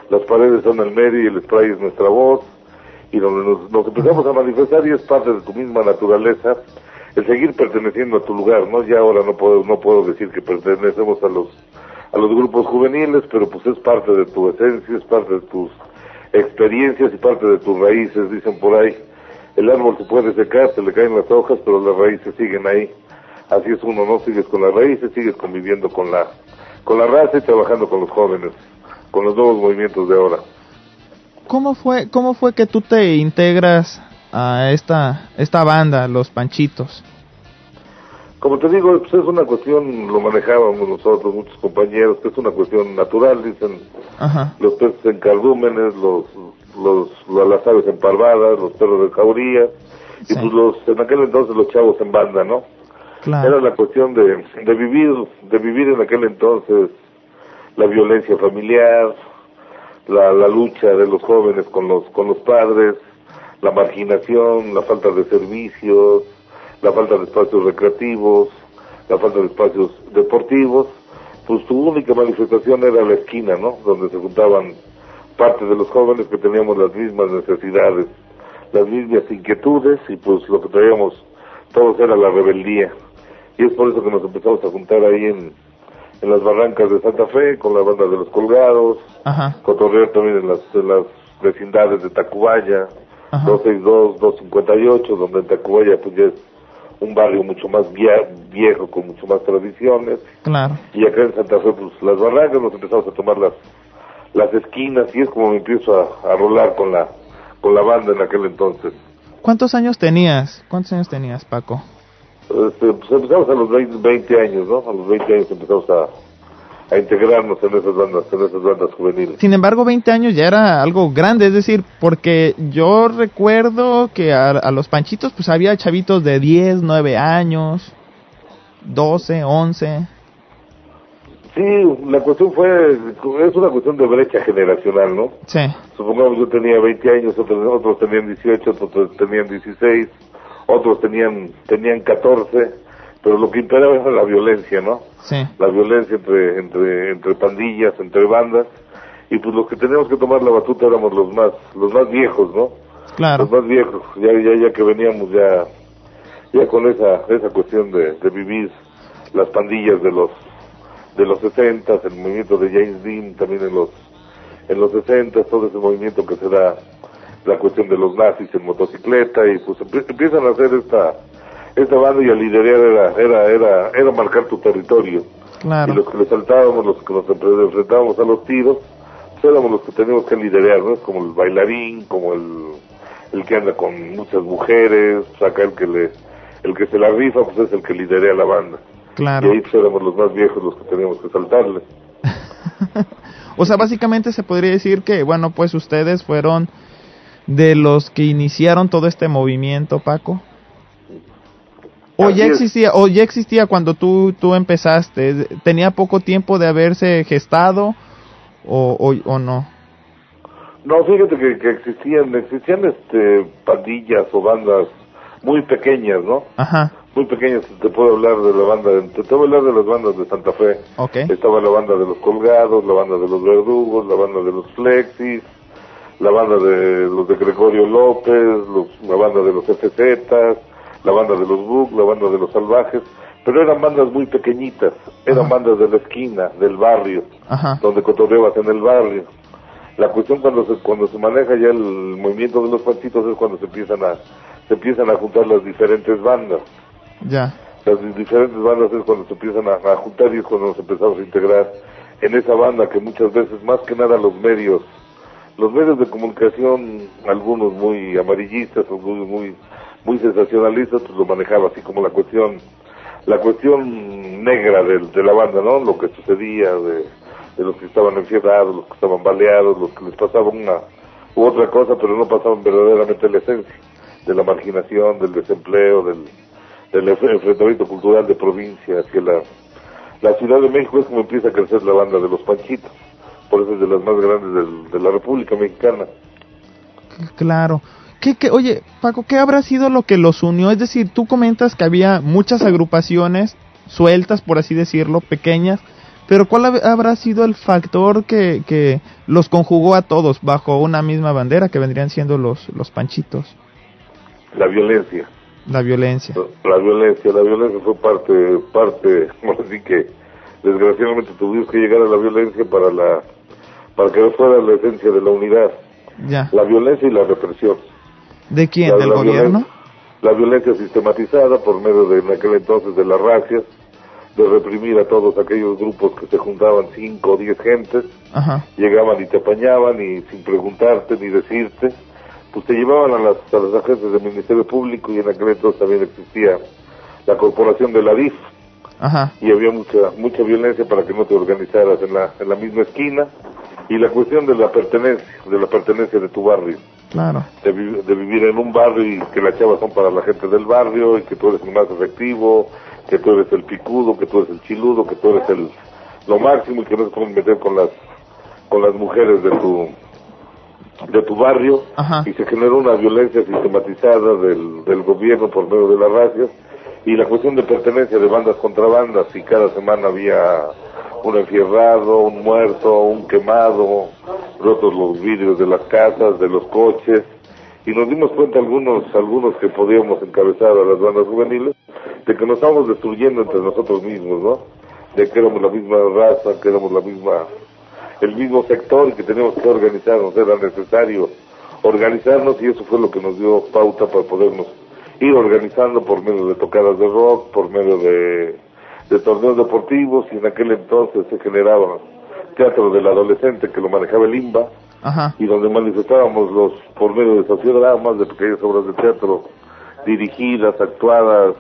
Speaker 14: las paredes son el medio y el spray es nuestra voz, y donde nos, empezamos a manifestar y es parte de tu misma naturaleza el seguir perteneciendo a tu lugar, ¿no? Ya ahora no puedo, no puedo decir que pertenecemos a los, a los grupos juveniles, pero pues es parte de tu esencia, es parte de tus experiencias y parte de tus raíces, dicen por ahí. El árbol se puede secar, se le caen las hojas, pero las raíces siguen ahí. Así es uno, ¿no? Sigues con las raíces, sigues conviviendo con la, con la raza y trabajando con los jóvenes con los nuevos movimientos de ahora.
Speaker 3: ¿Cómo fue, cómo fue que tú te integras a esta, esta banda, Los Panchitos?
Speaker 14: Como te digo, pues es una cuestión, lo manejábamos nosotros, muchos compañeros, que es una cuestión natural, dicen los peces en cardúmenes, los, los, las aves parvadas, los perros de cauría, y pues los, en aquel entonces los chavos en banda, ¿no? Era la cuestión de, de vivir, de vivir en aquel entonces la violencia familiar, la, la lucha de los jóvenes con los, con los padres, la marginación, la falta de servicios, la falta de espacios recreativos, la falta de espacios deportivos, pues su única manifestación era la esquina, ¿no? Donde se juntaban parte de los jóvenes que teníamos las mismas necesidades, las mismas inquietudes y pues lo que traíamos todos era la rebeldía. Y es por eso que nos empezamos a juntar ahí en, en las barrancas de Santa Fe con la banda de los Colgados, Ajá. cotorrear también en las, en las vecindades de Tacubaya, 262, 258, donde en Tacubaya pues ya es un barrio mucho más viejo, con mucho más tradiciones.
Speaker 3: Claro.
Speaker 14: Y acá en Santa Fe, pues las barrancas nos empezamos a tomar las las esquinas y es como me empiezo a, a rolar con la con la banda en aquel entonces.
Speaker 3: ¿Cuántos años tenías? ¿Cuántos años tenías, Paco?
Speaker 14: Este, pues empezamos a los 20, años, ¿no? A los 20 años empezamos a, a integrarnos en esas bandas, en esas bandas juveniles.
Speaker 3: Sin embargo, 20 años ya era algo grande, es decir, porque yo recuerdo que a, los panchitos pues había chavitos de 10, 9 años, 12, 11.
Speaker 14: Sí, la cuestión fue, es una cuestión de brecha generacional, ¿no?
Speaker 3: Sí.
Speaker 14: Supongamos yo tenía 20 años, otros, otros tenían 18, otros tenían 16 otros tenían tenían 14, pero lo que imperaba era la violencia, ¿no?
Speaker 3: Sí.
Speaker 14: La violencia entre entre entre pandillas, entre bandas y pues los que teníamos que tomar la batuta éramos los más los más viejos, ¿no?
Speaker 3: Claro.
Speaker 14: Los más viejos, ya ya ya que veníamos ya ya con esa esa cuestión de, de vivir las pandillas de los de los 60, el movimiento de James Dean también en los en los 60, todo ese movimiento que se da la cuestión de los nazis en motocicleta y pues empiezan a hacer esta esta banda y a liderar era era era era marcar tu territorio.
Speaker 3: Y
Speaker 14: los que le saltábamos los que nos enfrentábamos a los tiros pues éramos los que teníamos que liderar no es como el bailarín como el el que anda con muchas mujeres saca el que le el que se la rifa pues es el que lidera la banda.
Speaker 3: Claro.
Speaker 14: Y ahí pues éramos los más viejos los que teníamos que saltarle. [laughs]
Speaker 3: O sea básicamente se podría decir que bueno pues ustedes fueron de los que iniciaron todo este movimiento, Paco? ¿O ya existía o ya existía cuando tú tú empezaste? ¿Tenía poco tiempo de haberse gestado o, o, no?
Speaker 14: No, fíjate que, que, existían existían este pandillas o bandas muy pequeñas, ¿no?
Speaker 3: Ajá.
Speaker 14: Muy pequeñas. Te puedo hablar de la banda, te, puedo hablar de las bandas de Santa Fe.
Speaker 3: Okay.
Speaker 14: Estaba la banda de los Colgados, la banda de los Verdugos, la banda de los Flexis, la banda de los de Gregorio López, la banda de los FZ, la banda de los Bug, la banda de los Salvajes, pero eran bandas muy pequeñitas, eran bandas de la esquina, del barrio, donde cotorreabas en el barrio. La cuestión cuando se, cuando se maneja ya el movimiento de los panchitos es cuando se empiezan a se empiezan a juntar las diferentes bandas.
Speaker 3: Ya.
Speaker 14: Las diferentes bandas es cuando se empiezan a, a juntar y es cuando nos empezamos a integrar en esa banda que muchas veces más que nada los medios los medios de comunicación algunos muy amarillistas algunos muy muy sensacionalistas pues lo manejaba así como la cuestión la cuestión negra de, de la banda no lo que sucedía de, los que estaban enfierrados los que estaban baleados los que les pasaba una u otra cosa pero no pasaban verdaderamente la esencia de la marginación del desempleo del del enfrentamiento cultural de provincia hacia la la Ciudad de México es como empieza a crecer la banda de los Panchitos. Por eso es de las más grandes de la República Mexicana.
Speaker 3: Claro. ¿Qué, qué, oye, Paco, ¿qué habrá sido lo que los unió? Es decir, tú comentas que había muchas agrupaciones sueltas, por así decirlo, pequeñas, pero ¿cuál habrá sido el factor que, que los conjugó a todos bajo una misma bandera, que vendrían siendo los, los panchitos?
Speaker 14: La violencia.
Speaker 3: La violencia.
Speaker 14: La, violencia, la violencia fue parte, parte, [laughs] así que desgraciadamente tuvimos que llegar a la violencia para la, para que fuera la esencia de la unidad.
Speaker 3: Ya.
Speaker 14: La violencia y la represión.
Speaker 3: ¿De quién? ¿Del gobierno?
Speaker 14: la violencia sistematizada por medio de, en aquel entonces, de las racias, de reprimir a todos aquellos grupos que se juntaban cinco o diez gentes, llegaban y te apañaban y sin preguntarte ni decirte, pues te llevaban a las, a las agencias del Ministerio Público y en aquel entonces también existía la corporación de la DIF y había mucha mucha violencia para que no te organizaras en la, en la misma esquina y la cuestión de la pertenencia, de la pertenencia de tu barrio.
Speaker 3: Claro.
Speaker 14: De, de vivir en un barrio y que las chavas son para la gente del barrio y que tú eres el más efectivo, que tú eres el picudo, que tú eres el chiludo, que tú eres el lo máximo y que no se pueden meter con las con las mujeres de tu de tu barrio y se generó una violencia sistematizada del, del gobierno por medio de las racias y la cuestión de pertenencia de bandas contra bandas y cada semana había un enfierrado, un muerto, un quemado, rotos los vidrios de las casas, de los coches y nos dimos cuenta algunos algunos que podíamos encabezar a las bandas juveniles de que nos estábamos destruyendo entre nosotros mismos, ¿no? De que éramos la misma raza, que éramos la misma el mismo sector y que teníamos que organizarnos, era necesario organizarnos y eso fue lo que nos dio pauta para podernos ir organizando por medio de tocadas de rock, por medio de, torneos deportivos y en aquel entonces se generaba teatro del adolescente que lo manejaba el IMBA y donde manifestábamos los por medio de sociodramas, de pequeñas obras de teatro dirigidas, actuadas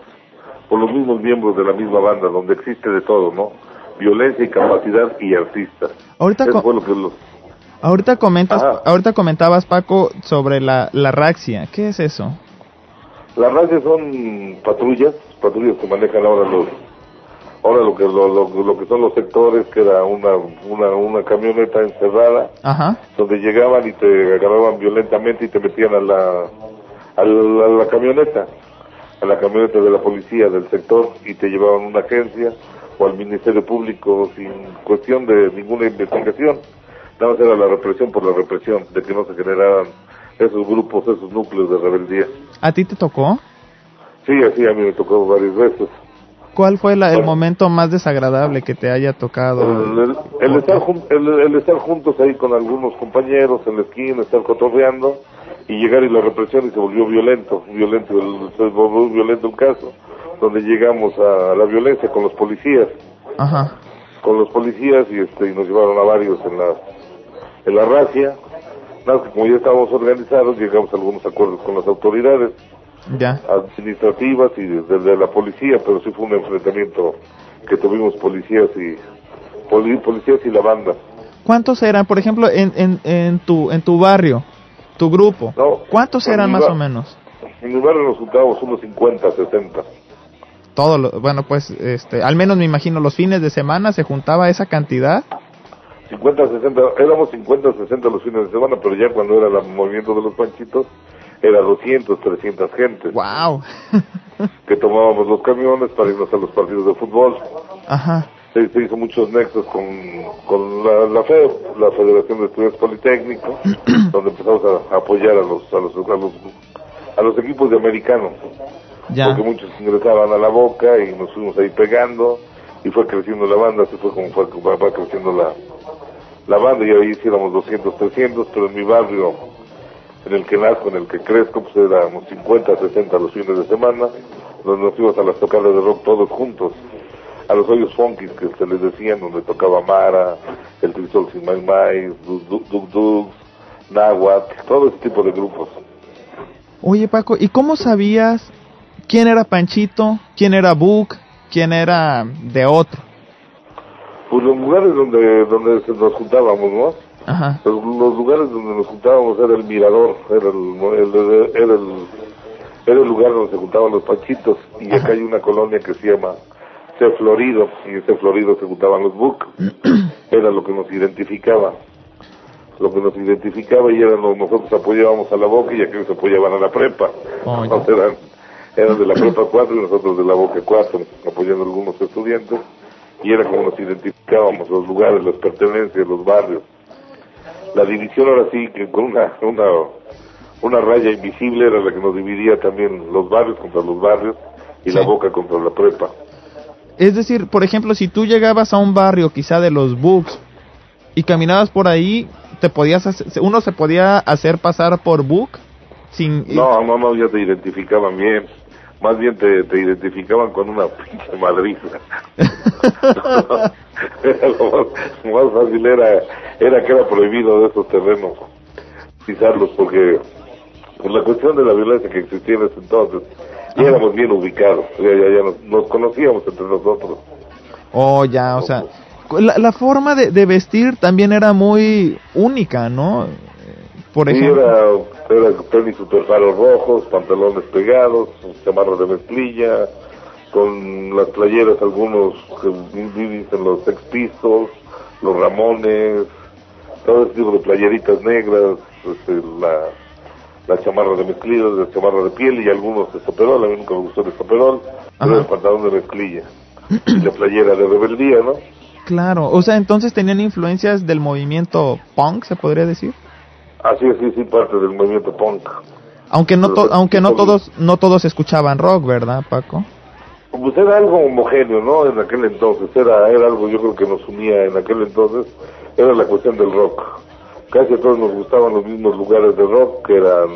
Speaker 14: por los mismos miembros de la misma banda, donde existe de todo, ¿no? violencia, incapacidad y artistas.
Speaker 3: Ahorita, ahorita comentas, ahorita comentabas Paco sobre la, la raxia. ¿Qué es eso?
Speaker 14: Las raxias son patrullas, patrullas que manejan ahora los ahora lo que lo, lo, que son los sectores que era una una, una camioneta encerrada donde llegaban y te agarraban violentamente y te metían a la a la, a la camioneta a la camioneta de la policía del sector y te llevaban a una agencia al Ministerio Público sin cuestión de ninguna investigación. Nada más era la represión por la represión, de que no se generaran esos grupos, esos núcleos de rebeldía.
Speaker 3: ¿A ti te tocó?
Speaker 14: Sí, así a mí me tocó varias veces.
Speaker 3: ¿Cuál fue el momento más desagradable que te haya tocado?
Speaker 14: El, estar el, estar juntos ahí con algunos compañeros en la esquina, estar cotorreando y llegar y la represión y se volvió violento, violento, se volvió violento el caso donde llegamos a la violencia con los policías.
Speaker 3: Ajá.
Speaker 14: Con los policías y este y nos llevaron a varios en la en la racia. Nada que como ya estábamos organizados, llegamos a algunos acuerdos con las autoridades
Speaker 3: ya.
Speaker 14: administrativas y desde la policía, pero sí fue un enfrentamiento que tuvimos policías y policías y la banda.
Speaker 3: ¿Cuántos eran, por ejemplo, en, en, en tu en tu barrio, tu grupo? ¿Cuántos eran más o menos?
Speaker 14: En mi barrio nos juntábamos unos 50, 60
Speaker 3: todo lo, bueno pues este al menos me imagino los fines de semana se juntaba esa cantidad
Speaker 14: 50 60 éramos 50 60 los fines de semana pero ya cuando era el movimiento de los panchitos era 200 300 gentes.
Speaker 3: Wow [laughs]
Speaker 14: que tomábamos los camiones para irnos a los partidos de fútbol.
Speaker 3: Ajá.
Speaker 14: Se, hizo muchos nexos con, con la, la la Federación de Estudiantes Politécnicos [clears throat] donde empezamos a, apoyar a los a los, a los a los equipos de americanos. Porque muchos ingresaban a la boca y nos fuimos ahí pegando y fue creciendo la banda, así fue como fue, va creciendo la, la banda y ahí hiciéramos 200, 300, pero en mi barrio, en el que nazco, en el que crezco, pues éramos 50, 60 los fines de semana, donde nos íbamos a las tocadas de rock todos juntos, a los hoyos funky que se les decían, donde tocaba Mara, el Trisol Sin Mai Mai, Dug Dug, Nahuatl, todo ese tipo de grupos.
Speaker 3: Oye Paco, ¿y cómo sabías quién era Panchito, quién era Book, quién era de otro?
Speaker 14: Pues los lugares donde, donde nos juntábamos, ¿no? Ajá. Los, lugares donde nos juntábamos era el mirador, era el, era el, era el lugar donde se juntaban los panchitos. Y acá hay una colonia que se llama C. Florido y ese Florido se juntaban los Book, [clears throat] era lo que nos identificaba. Lo que nos identificaba y eran nosotros apoyábamos a la boca y aquellos apoyaban a la prepa. Oh, eran, eran de la prepa 4 y nosotros de la boca 4, apoyando a algunos estudiantes. Y era como nos identificábamos, los lugares, las pertenencias, los barrios. La división ahora sí que con una, una, una raya invisible era la que nos dividía también los barrios contra los barrios y la boca contra la prepa.
Speaker 3: Es decir, por ejemplo, si tú llegabas a un barrio quizá de los Bugs y caminabas por ahí, te podías uno se podía hacer pasar por Book sin
Speaker 14: no no no ya te identificaban bien más bien te, te identificaban con una [laughs] pinche madriza [laughs] lo más, fácil era era que era prohibido de esos terrenos pisarlos porque por la cuestión de la violencia que existía en ese entonces ya éramos bien ubicados ya, ya, nos, nos, conocíamos entre nosotros
Speaker 3: oh ya o sea la, forma de, vestir también era muy única, ¿no?
Speaker 14: Por ejemplo. era, era tenis super rojos, pantalones pegados, chamarras de mezclilla, con las playeras algunos que dicen los Sex Pistols, los Ramones, todo ese tipo de playeritas negras, este, la, la chamarra de mezclilla, la chamarra de piel y algunos de soperol, a mí nunca me gustó el soperol, pero el pantalón de mezclilla, y la playera de rebeldía, ¿no?
Speaker 3: Claro, o sea, entonces tenían influencias del movimiento punk, se podría decir.
Speaker 14: Así es, sí, sí, parte del movimiento punk.
Speaker 3: Aunque no, aunque no todos, no todos escuchaban rock, ¿verdad, Paco?
Speaker 14: Pues era algo homogéneo, ¿no? En aquel entonces, era, era algo yo creo que nos unía en aquel entonces, era la cuestión del rock. Casi a todos nos gustaban los mismos lugares de rock, que eran,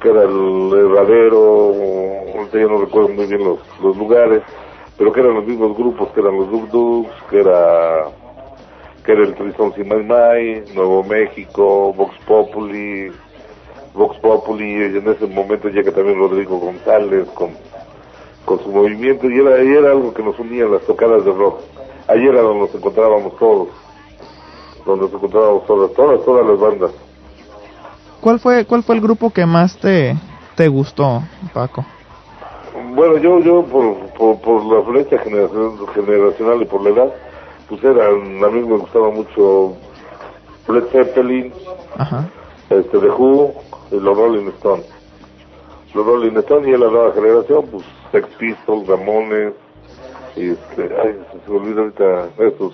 Speaker 14: que era el herradero, ya no recuerdo muy bien los, los lugares, pero que eran los mismos grupos, que eran los Duk era que era el Tristón Sin Mai Nuevo México, Vox Populi, Vox Populi, y en ese momento llega también Rodrigo González con, con su movimiento, y era, y era algo que nos unía las tocadas de rock. Ayer era donde nos encontrábamos todos, donde nos encontrábamos todas, todas, todas las bandas.
Speaker 3: ¿Cuál fue, cuál fue el grupo que más te, te gustó, Paco?
Speaker 14: Bueno, yo yo por, por, por la flecha generacional y por la edad, pues era, a mí me gustaba mucho Led Zeppelin, este The Who y los Rolling Stones. Los Rolling Stones y la nueva generación, pues Sex Pistols, Ramones, y este, ay, se me olvida ahorita esos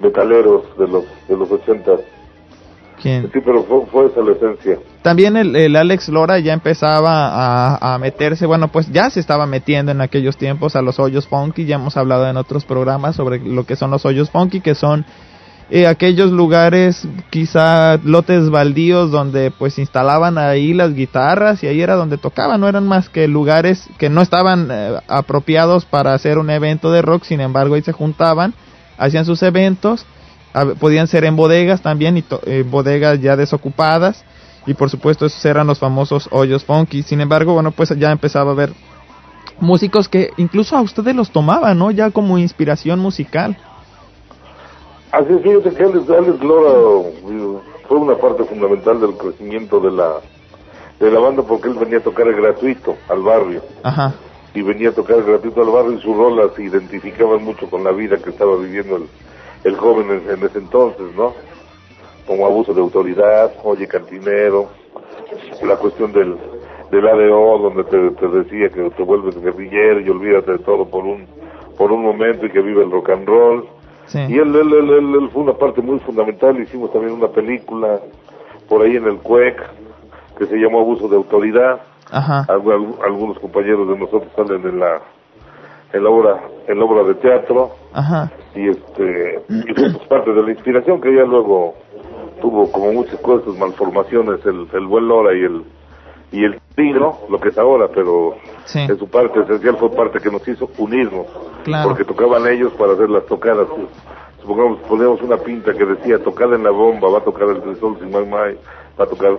Speaker 14: metaleros de los de los ochentas. Sí, pero fue, esa la esencia.
Speaker 3: También el, Alex Lora ya empezaba a, meterse, bueno, pues ya se estaba metiendo en aquellos tiempos a los hoyos funky, ya hemos hablado en otros programas sobre lo que son los hoyos funky, que son eh, aquellos lugares, quizá lotes baldíos donde pues instalaban ahí las guitarras y ahí era donde tocaban, no eran más que lugares que no estaban eh, apropiados para hacer un evento de rock, sin embargo ahí se juntaban, hacían sus eventos podían ser en bodegas también, y eh, bodegas ya desocupadas, y por supuesto esos eran los famosos hoyos funky. Sin embargo, bueno, pues ya empezaba a haber músicos que incluso a ustedes los tomaban, ¿no? Ya como inspiración musical.
Speaker 14: Así es, fíjate que Alex, Lora fue una parte fundamental del crecimiento de la de la banda porque él venía a tocar gratuito al barrio.
Speaker 3: Ajá.
Speaker 14: Y venía a tocar gratuito al barrio y su rola se identificaban mucho con la vida que estaba viviendo el, el joven en, ese entonces, ¿no? Como abuso de autoridad, oye cantinero, la cuestión del, del ADO, donde te, decía que te vuelves guerrillero y olvídate de todo por un, por un momento y que vive el rock and roll. Y él, él, él, él, fue una parte muy fundamental, hicimos también una película por ahí en el CUEC que se llamó Abuso de Autoridad, algunos compañeros de nosotros salen en la en la obra en la obra de teatro. Y este y fue pues, parte de la inspiración que ya luego tuvo como muchas cosas malformaciones el, el buen Lora y el y el tiro lo que es ahora pero en su parte esencial fue parte que nos hizo unirnos porque tocaban ellos para hacer las tocadas. Supongamos poníamos una pinta que decía tocada en la bomba va a tocar el Sol sin más va a tocar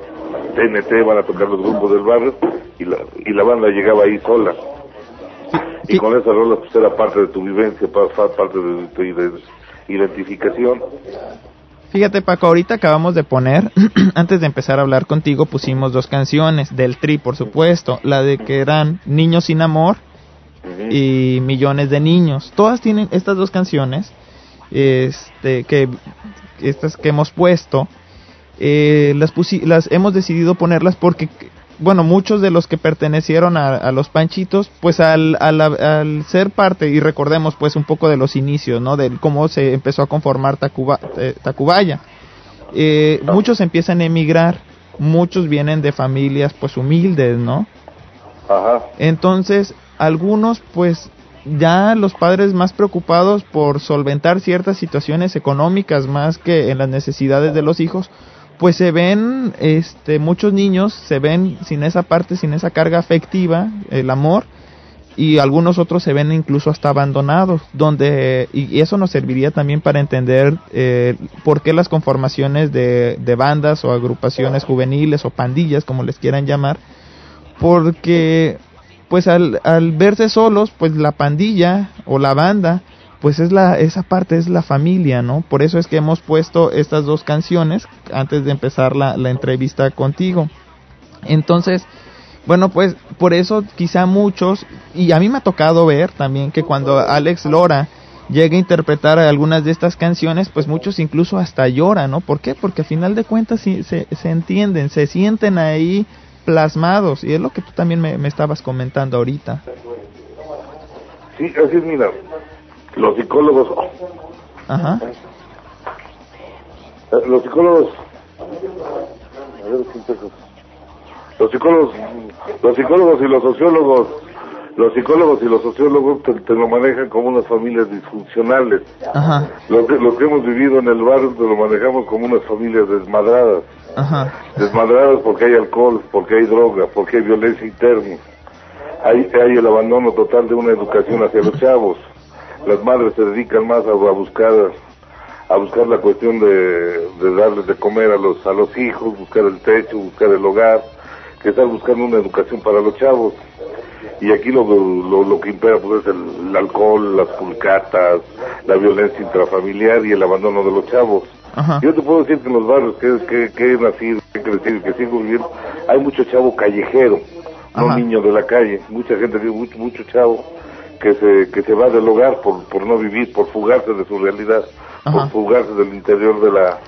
Speaker 14: TNT van a tocar los grupos del barrio y la y la banda llegaba ahí sola y con esa rola pues era parte de tu vivencia, parte de tu identificación.
Speaker 3: Fíjate Paco, ahorita acabamos de poner, [clears throat] antes de empezar a hablar contigo, pusimos dos canciones, del Tri por supuesto, la de que eran Niños sin Amor y Millones de Niños. Todas tienen estas dos canciones, este, que estas que hemos puesto, eh, las, las hemos decidido ponerlas porque bueno, muchos de los que pertenecieron a, los Panchitos, pues al, al, ser parte, y recordemos pues un poco de los inicios, ¿no? De cómo se empezó a conformar Tacuba, eh, Tacubaya. Eh, muchos empiezan a emigrar, muchos vienen de familias pues humildes, ¿no? Ajá. Entonces, algunos pues ya los padres más preocupados por solventar ciertas situaciones económicas más que en las necesidades de los hijos, pues se ven, este, muchos niños se ven sin esa parte, sin esa carga afectiva, el amor, y algunos otros se ven incluso hasta abandonados, donde, y eso nos serviría también para entender eh, por qué las conformaciones de, de bandas o agrupaciones juveniles o pandillas, como les quieran llamar, porque pues al, al verse solos, pues la pandilla o la banda pues es la esa parte es la familia, ¿no? Por eso es que hemos puesto estas dos canciones antes de empezar la, la entrevista contigo. Entonces, bueno, pues por eso quizá muchos, y a mí me ha tocado ver también que cuando Alex Lora llega a interpretar algunas de estas canciones, pues muchos incluso hasta lloran, ¿no? ¿Por qué? Porque al final de cuentas se, se entienden, se sienten ahí plasmados, y es lo que tú también me, me estabas comentando ahorita.
Speaker 14: Sí, así es, mira, los psicólogos Ajá. Eh, los psicólogos los psicólogos los psicólogos y los sociólogos los psicólogos y los sociólogos te, lo manejan como unas familias disfuncionales Ajá. Lo, que, lo que hemos vivido en el barrio te lo manejamos como unas familias desmadradas Ajá. desmadradas porque hay alcohol porque hay droga porque hay violencia interna hay, hay el abandono total de una educación hacia los chavos las madres se dedican más a, buscar a buscar la cuestión de, darles de comer a los a los hijos, buscar el techo, buscar el hogar, que estar buscando una educación para los chavos. Y aquí lo, lo, que impera pues es el, alcohol, las pulcatas, la violencia intrafamiliar y el abandono de los chavos. Yo te puedo decir que en los barrios que, que, que he nacido, que he crecido, que sigo viviendo, hay mucho chavo callejero, no niño de la calle, mucha gente, mucho, mucho chavo que se, que se va del hogar por, por no vivir, por fugarse de su realidad, por fugarse del interior de la,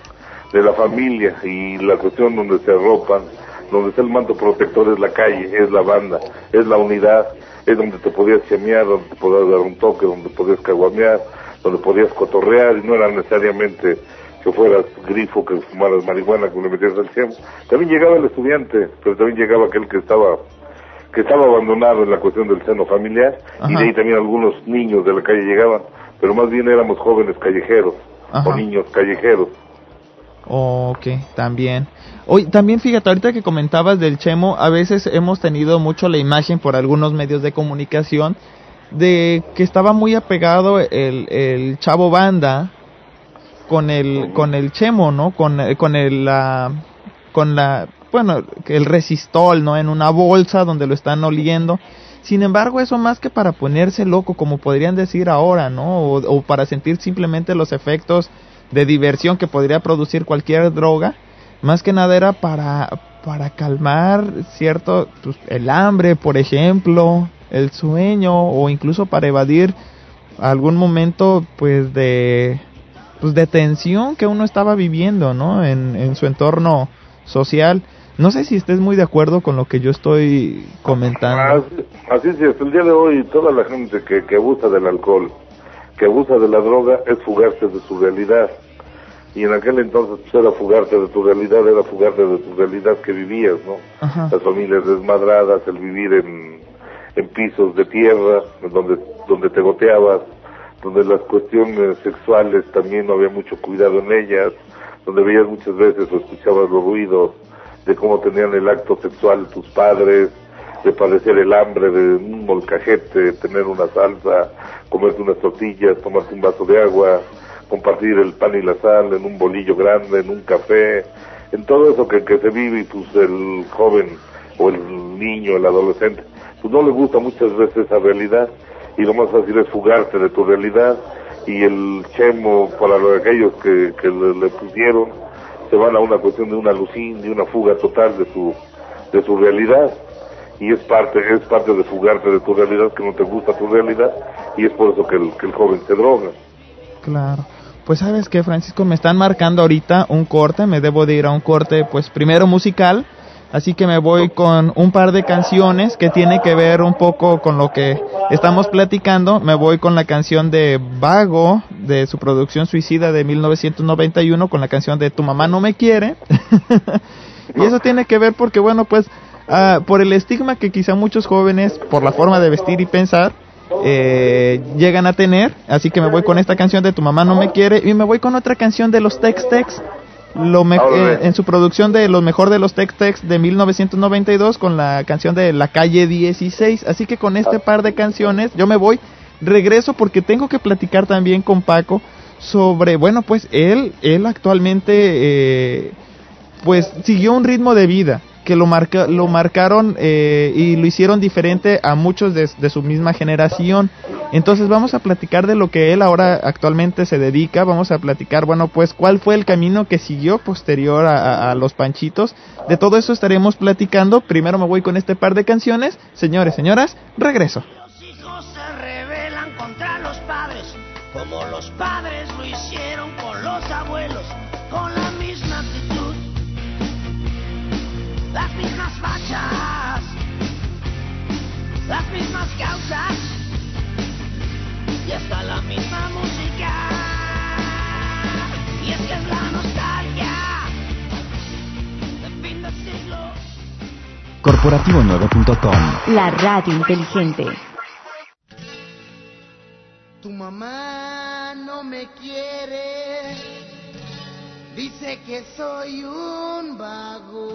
Speaker 14: de la familia y la cuestión donde se arropan, donde está el manto protector es la calle, es la banda, es la unidad, es donde te podías chamear, donde te podías dar un toque, donde podías caguamear, donde podías cotorrear y no era necesariamente que fueras grifo, que fumaras marihuana, que le metías al tiempo. También llegaba el estudiante, pero también llegaba aquel que estaba que estaba abandonado en la cuestión del seno familiar y de ahí también algunos niños de la calle llegaban, pero más bien éramos jóvenes callejeros o niños callejeros.
Speaker 3: Ok, también. Hoy también fíjate, ahorita que comentabas del Chemo, a veces hemos tenido mucho la imagen por algunos medios de comunicación de que estaba muy apegado el, el chavo banda con el con el Chemo, ¿no? Con, con el la con la bueno, el resistol, ¿no? En una bolsa donde lo están oliendo. Sin embargo, eso más que para ponerse loco, como podrían decir ahora, ¿no? O, para sentir simplemente los efectos de diversión que podría producir cualquier droga, más que nada era para, para calmar cierto, pues, el hambre, por ejemplo, el sueño, o incluso para evadir algún momento, pues, de, pues, de tensión que uno estaba viviendo, ¿no? En, en su entorno social. No sé si estés muy de acuerdo con lo que yo estoy comentando.
Speaker 14: Así, es, el día de hoy toda la gente que, que abusa del alcohol, que abusa de la droga, es fugarse de su realidad. y en aquel entonces pues, era fugarte de tu realidad, era fugarte de tu realidad que vivías, ¿no? Las familias desmadradas, el vivir en, en pisos de tierra, donde, donde te goteabas, donde las cuestiones sexuales también no había mucho cuidado en ellas, donde veías muchas veces o escuchabas los ruidos de cómo tenían el acto sexual tus padres, de padecer el hambre de un molcajete, tener una salsa, comerte unas tortillas, tomarte un vaso de agua, compartir el pan y la sal en un bolillo grande, en un café, en todo eso que, que se vive y pues el joven o el niño, el adolescente, pues no le gusta muchas veces esa realidad. Y lo más fácil es fugarte de tu realidad. Y el chemo para aquellos que, que le, pusieron se van a una cuestión de una lucín, de una fuga total de su, de su realidad y es parte, es parte de fugarte de tu realidad que no te gusta tu realidad y es por eso que el, que el joven se droga.
Speaker 3: Claro. Pues sabes que Francisco me están marcando ahorita un corte, me debo de ir a un corte pues primero musical, así que me voy con un par de canciones que tiene que ver un poco con lo que estamos platicando, me voy con la canción de Vago de su producción Suicida de 1991 con la canción de Tu mamá no me quiere. [laughs] y eso tiene que ver porque bueno, pues uh, por el estigma que quizá muchos jóvenes por la forma de vestir y pensar eh, llegan a tener. Así que me voy con esta canción de Tu mamá no me quiere y me voy con otra canción de los Tex Tex. Lo eh, en su producción de lo mejor de los Tex Tex de 1992 con la canción de La calle 16. Así que con este par de canciones yo me voy, regreso porque tengo que platicar también con Paco sobre, bueno, pues él, él actualmente, eh, pues siguió un ritmo de vida que lo, marca, lo marcaron eh, y lo hicieron diferente a muchos de, su misma generación. Entonces vamos a platicar de lo que él ahora actualmente se dedica, vamos a platicar, bueno, pues cuál fue el camino que siguió posterior a, los Panchitos. De todo eso estaremos platicando. Primero me voy con este par de canciones. Señores, señoras, regreso.
Speaker 15: Los hijos se rebelan contra los padres, como los padres las mismas causas y hasta la misma música. Y es que es la nostalgia de fin de siglo.
Speaker 16: Corporativo9.com La radio inteligente.
Speaker 2: Tu mamá no me quiere, dice que soy un vago.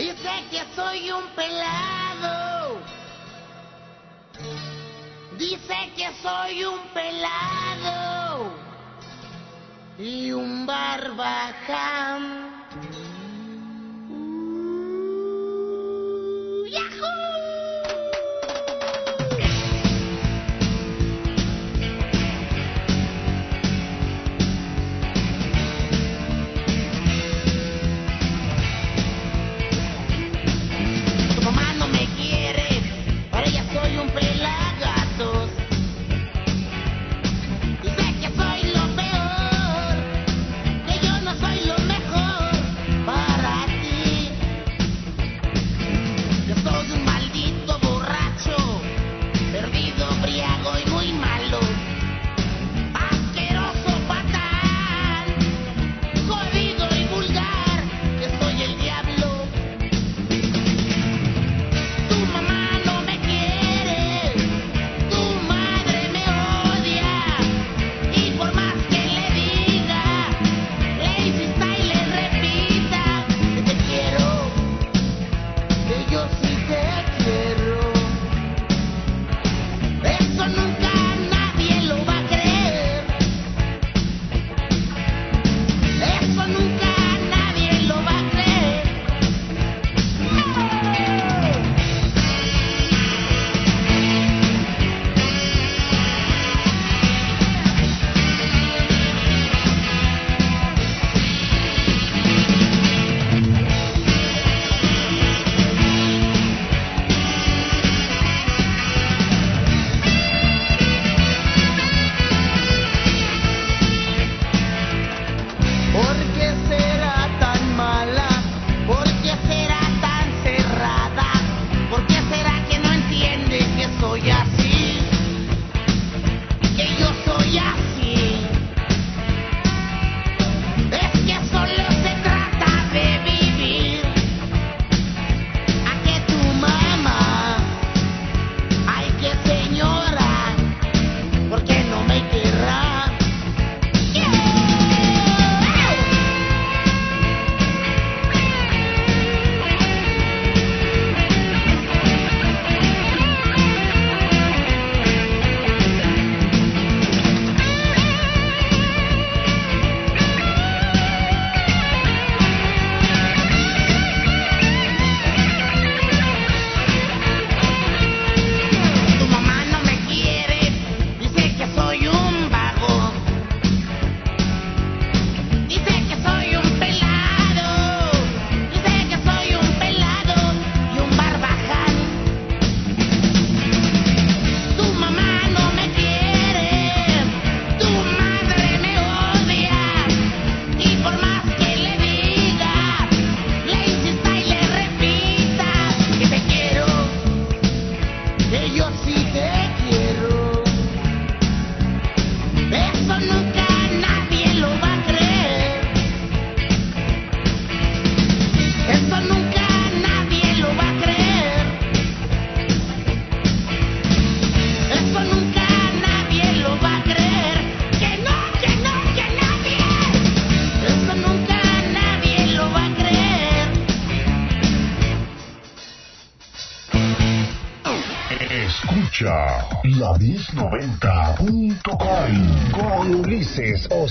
Speaker 2: Dice que soy un pelado. Dice que soy un pelado. Y un barbaján. Que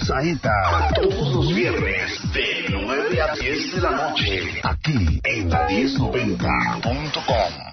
Speaker 17: Osaeta. Todos los viernes de 9 a 10 de la noche. Aquí en la 1090.com.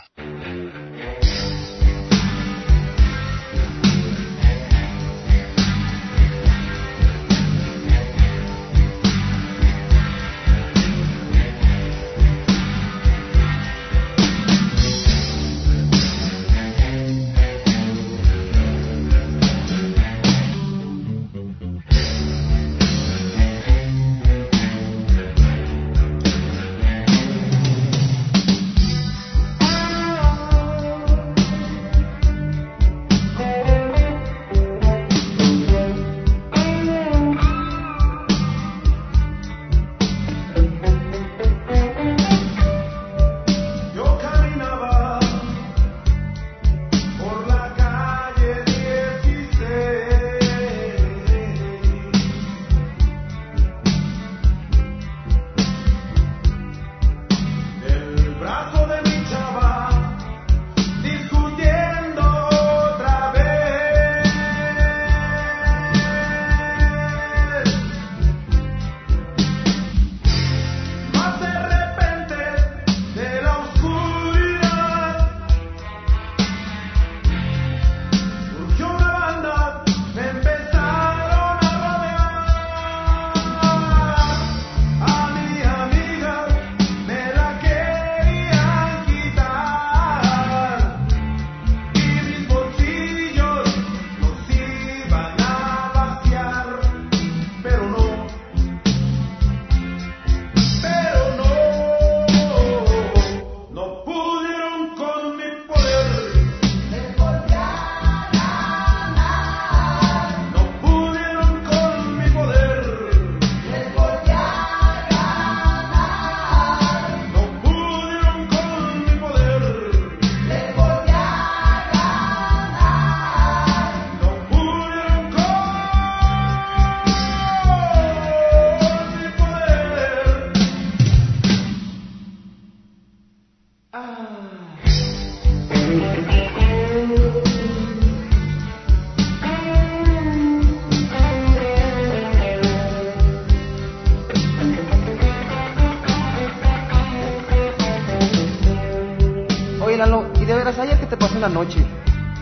Speaker 18: noche?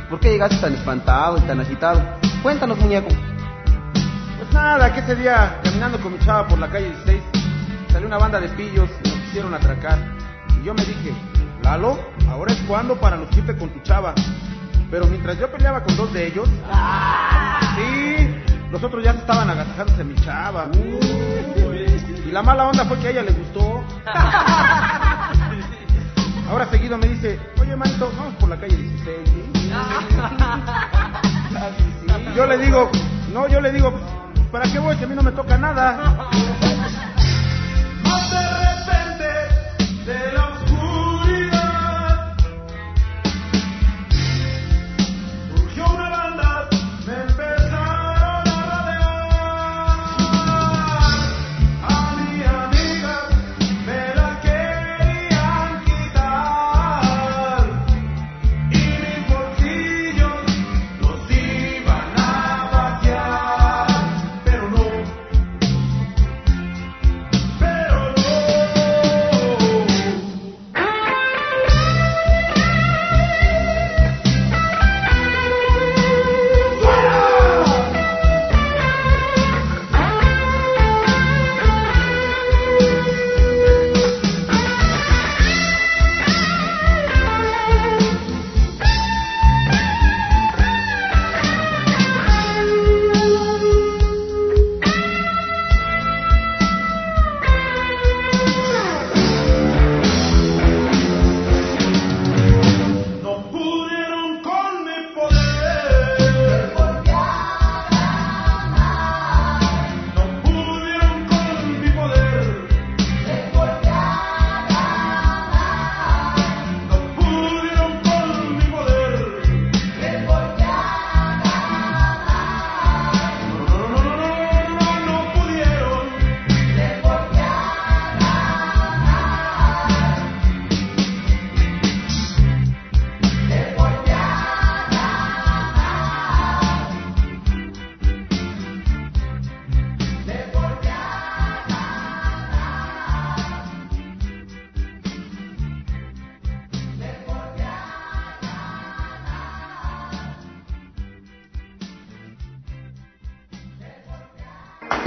Speaker 18: ¿Por qué llegaste tan espantado y tan agitado? Cuéntanos, muñeco.
Speaker 19: Pues nada, que ese día, caminando con mi chava por la calle 16, salió una banda de pillos y nos quisieron atracar. Y yo me dije, Lalo, ahora es cuando para lucirte con tu chava. Pero mientras yo peleaba con dos de ellos, sí, los otros ya estaban agasajándose a mi chava. y la mala onda fue que a ella le gustó. [laughs] Ahora seguido me dice, oye manito, vamos por la calle 16. [laughs] Yo le digo, no, yo le digo, ¿para qué voy si a mí no me toca nada?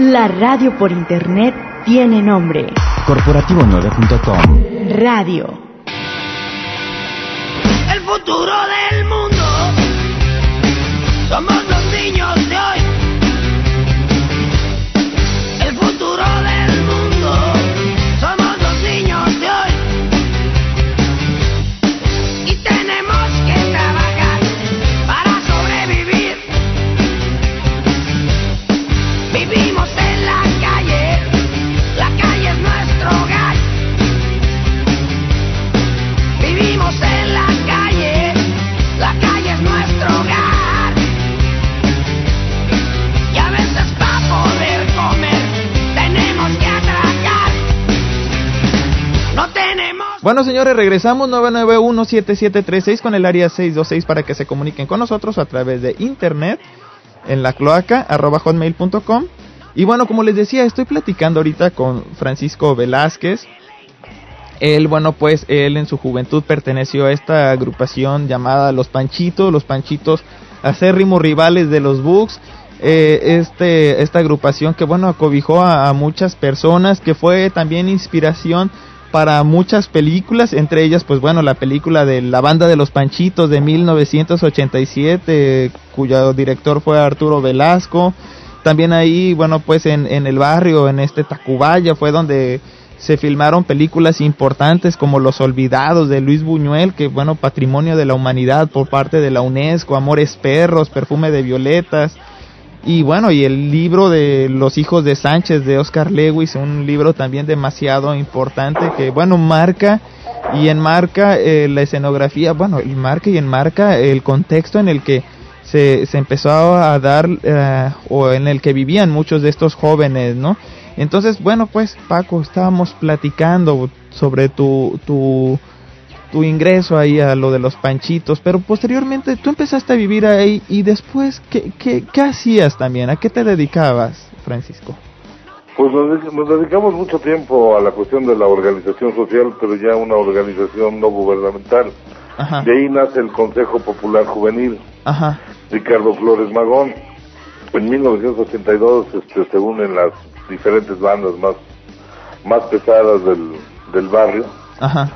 Speaker 20: La radio por internet tiene nombre.
Speaker 16: Corporativo9.com
Speaker 20: Radio.
Speaker 21: El futuro del mundo somos los niños
Speaker 3: Bueno, señores, regresamos 991-7736 con el área 626 para que se comuniquen con nosotros a través de internet en la cloaca arroba hotmail.com. Y bueno, como les decía, estoy platicando ahorita con Francisco Velázquez. Él, bueno, pues él en su juventud perteneció a esta agrupación llamada Los Panchitos, los Panchitos acérrimos rivales de los Bugs. Eh, este, esta agrupación que, bueno, acobijó a muchas personas, que fue también inspiración para muchas películas, entre ellas, pues bueno, la película de La Banda de los Panchitos de 1987, cuyo director fue Arturo Velasco. También ahí, bueno, pues en, en el barrio, en este Tacubaya, fue donde se filmaron películas importantes como Los Olvidados de Luis Buñuel, que bueno, patrimonio de la humanidad por parte de la UNESCO, Amores Perros, Perfume de Violetas. Y bueno, y el libro de Los hijos de Sánchez de Oscar Lewis, un libro también demasiado importante que bueno, marca y enmarca eh, la escenografía, bueno, marca y enmarca el contexto en el que se, se empezó a dar eh, o en el que vivían muchos de estos jóvenes, ¿no? Entonces, bueno, pues Paco, estábamos platicando sobre tu, tu, tu ingreso ahí a lo de los panchitos, pero posteriormente tú empezaste a vivir ahí y después, ¿qué, qué, qué hacías también? ¿A qué te dedicabas, Francisco?
Speaker 14: Pues nos, nos dedicamos mucho tiempo a la cuestión de la organización social, pero ya una organización no gubernamental.
Speaker 3: Ajá,
Speaker 14: De ahí nace el Consejo Popular Juvenil,
Speaker 3: ajá,
Speaker 14: Ricardo Flores Magón. En 1982 este, se unen las diferentes bandas más, más pesadas del, del barrio,
Speaker 3: ajá,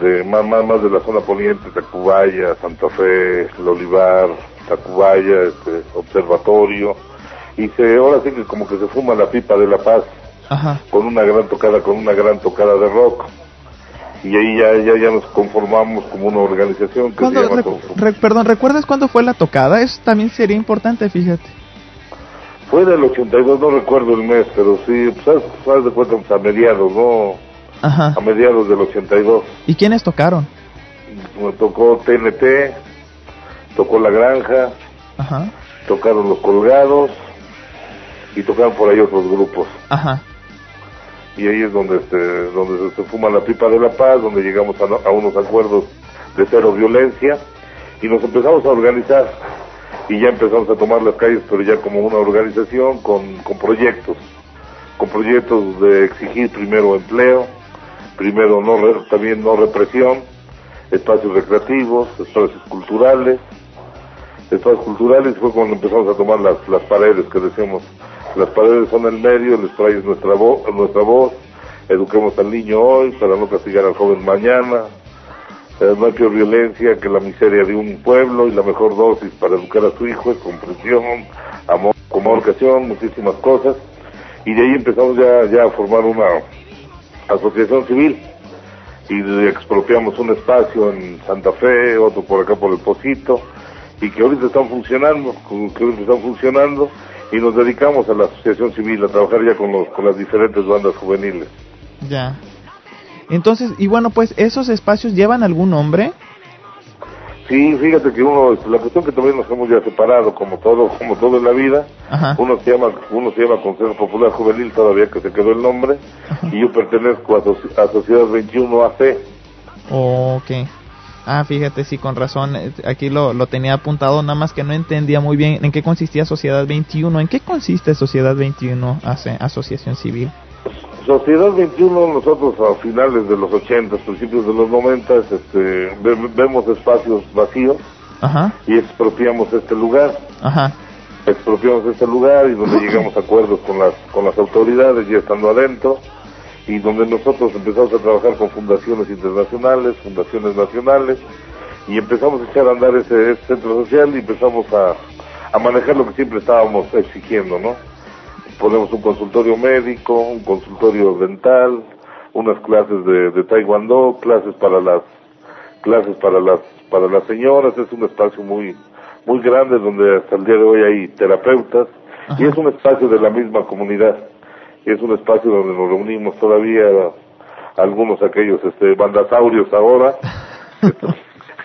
Speaker 14: de más, más, más de la zona poniente, Tacubaya, Santa Fe, El Olivar, Tacubaya, este, Observatorio, y se, ahora sí que como que se fuma la pipa de la paz
Speaker 3: ajá.
Speaker 14: con una gran tocada, con una gran tocada de rock. Y ahí ya, ya, ya nos conformamos como una organización que se
Speaker 3: ¿Cuándo,
Speaker 14: llama
Speaker 3: re- perdón, ¿recuerdas cuándo fue la tocada? Eso también sería importante, fíjate.
Speaker 14: Fue del 82, no recuerdo el mes, pero sí, pues haz, haz de cuenta pues, a mediados, ¿no?
Speaker 3: Ajá.
Speaker 14: A mediados del 82.
Speaker 3: ¿Y quiénes tocaron?
Speaker 14: Me tocó TNT, tocó La Granja,
Speaker 3: Ajá,
Speaker 14: tocaron Los Colgados y tocaron por ahí otros grupos.
Speaker 3: ajá,
Speaker 14: Y ahí es donde, este, donde se, fuma la pipa de la paz, donde llegamos a, no- a unos acuerdos de cero violencia y nos empezamos a organizar y ya empezamos a tomar las calles, pero ya como una organización con, con proyectos, con proyectos de exigir primero empleo, primero no re- también no represión, espacios recreativos, espacios culturales, espacios culturales fue cuando empezamos a tomar las, las paredes que decíamos, las paredes son el medio, les traes nuestra voz, nuestra voz, eduquemos al niño hoy para no castigar al joven mañana, eh, no hay peor violencia que la miseria de un pueblo y la mejor dosis para educar a su hijo es comprensión, amor, comunicación, muchísimas cosas. Y de ahí empezamos ya, ya a formar una asociación civil y expropiamos un espacio en Santa Fe, otro por acá por el Pocito y que ahorita están funcionando, que ahorita están funcionando y nos dedicamos a la asociación civil, a trabajar ya con, los, con las diferentes bandas juveniles.
Speaker 3: ya. Entonces, y bueno, pues, ¿esos espacios llevan algún nombre?
Speaker 14: Sí, fíjate que uno, la cuestión que también nos hemos ya separado, como todo, como todo en la vida,
Speaker 3: Ajá.
Speaker 14: uno se llama, uno se llama Consejo Popular Juvenil, todavía que se quedó el nombre, y yo pertenezco a, Soci- a Sociedad 21 AC.
Speaker 3: Ok. Ah, fíjate, sí, con razón. eh, Aquí lo, lo tenía apuntado, nada más que no entendía muy bien en qué consistía Sociedad 21. ¿En qué consiste Sociedad 21, Ace- Asociación Civil?
Speaker 14: Sociedad 21, nosotros a finales de los 80, principios de los 90, este, ve- vemos espacios vacíos
Speaker 3: Ajá,
Speaker 14: y expropiamos este lugar.
Speaker 3: ajá,
Speaker 14: expropiamos este lugar y donde [laughs] llegamos a acuerdos con las, con las autoridades ya estando adentro y donde nosotros empezamos a trabajar con fundaciones internacionales, fundaciones nacionales y empezamos a echar a andar ese, ese centro social y empezamos a, a manejar lo que siempre estábamos exigiendo, ¿no? Ponemos un consultorio médico, un consultorio dental, unas clases de, de taekwondo, clases para las clases para las para las señoras, es un espacio muy muy grande donde hasta el día de hoy hay terapeutas y es un espacio de la misma comunidad. Y es un espacio donde nos reunimos todavía algunos aquellos este bandasaurios ahora [laughs]